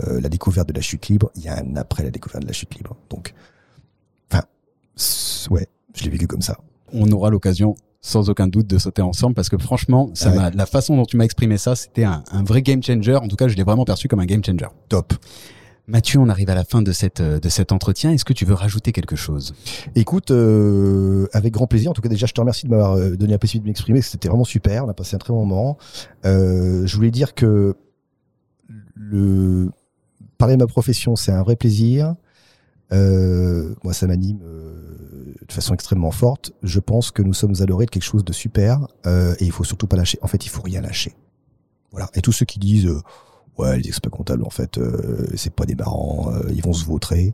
euh, la découverte de la chute libre, il y a un après la découverte de la chute libre. Donc, enfin, ouais, je l'ai vécu comme ça. On aura l'occasion, sans aucun doute, de sauter ensemble parce que franchement, ça Ouais. m'a, la façon dont tu m'as exprimé ça, c'était un, un vrai game changer. En tout cas, je l'ai vraiment perçu comme un game changer. Top. Mathieu, on arrive à la fin de, cette, euh, de cet entretien. Est-ce que tu veux rajouter quelque chose? Écoute, euh, avec grand plaisir. En tout cas, déjà, je te remercie de m'avoir euh, donné la possibilité de m'exprimer. C'était vraiment super. On a passé un très bon moment. Euh, je voulais dire que le parler de ma profession, c'est un vrai plaisir. Euh, moi, ça m'anime de façon extrêmement forte. Je pense que nous sommes à l'orée de quelque chose de super euh, et il faut surtout pas lâcher. En fait, il faut rien lâcher. Voilà. Et tous ceux qui disent euh, ouais, les experts comptables, en fait, euh, c'est pas des ils vont se vautrer,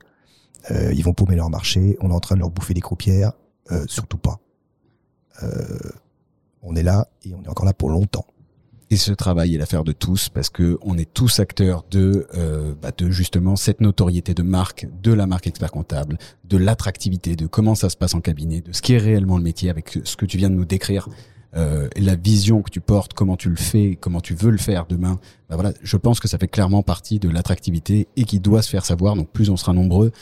ils vont paumer leur marché, on est en train de leur bouffer des croupières, surtout pas. On est là et on est encore là pour longtemps. Et ce travail est l'affaire de tous parce que on est tous acteurs de, euh, bah, de justement cette notoriété de marque, de la marque expert comptable, de l'attractivité, de comment ça se passe en cabinet, de ce qui est réellement le métier avec ce que tu viens de nous décrire, euh, la vision que tu portes, comment tu le fais, comment tu veux le faire demain. Bah voilà, je pense que ça fait clairement partie de l'attractivité et qui doit se faire savoir. Donc plus on sera nombreux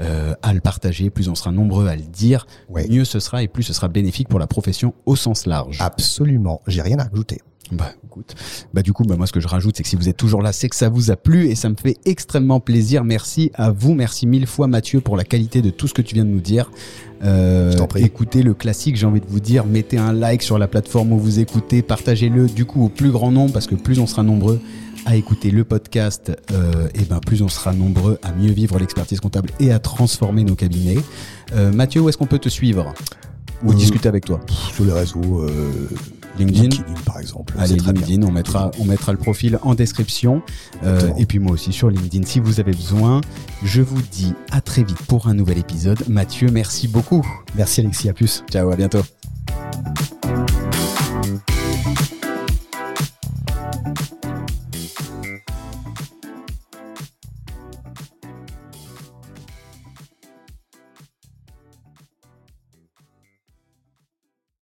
euh, à le partager, plus on sera nombreux à le dire, Ouais. mieux ce sera et plus ce sera bénéfique pour la profession au sens large. Absolument. J'ai rien à rajouter. Bah écoute, bah du coup, bah moi ce que je rajoute, c'est que si vous êtes toujours là, c'est que ça vous a plu et ça me fait extrêmement plaisir. Merci à vous, merci mille fois Mathieu pour la qualité de tout ce que tu viens de nous dire. Euh, prie. Écoutez le classique, j'ai envie de vous dire, mettez un like sur la plateforme où vous écoutez, partagez-le du coup au plus grand nombre parce que plus on sera nombreux à écouter le podcast, euh, et ben plus on sera nombreux à mieux vivre l'expertise comptable et à transformer nos cabinets. Euh, Mathieu, où est-ce qu'on peut te suivre? Ou Euh, discuter avec toi? Sur les réseaux, LinkedIn. par exemple. Allez, LinkedIn, on mettra, on mettra le profil en description. Euh, et puis moi aussi sur LinkedIn si vous avez besoin. Je vous dis à très vite pour un nouvel épisode. Mathieu, merci beaucoup. Merci Alexis, à plus. Ciao, à bientôt.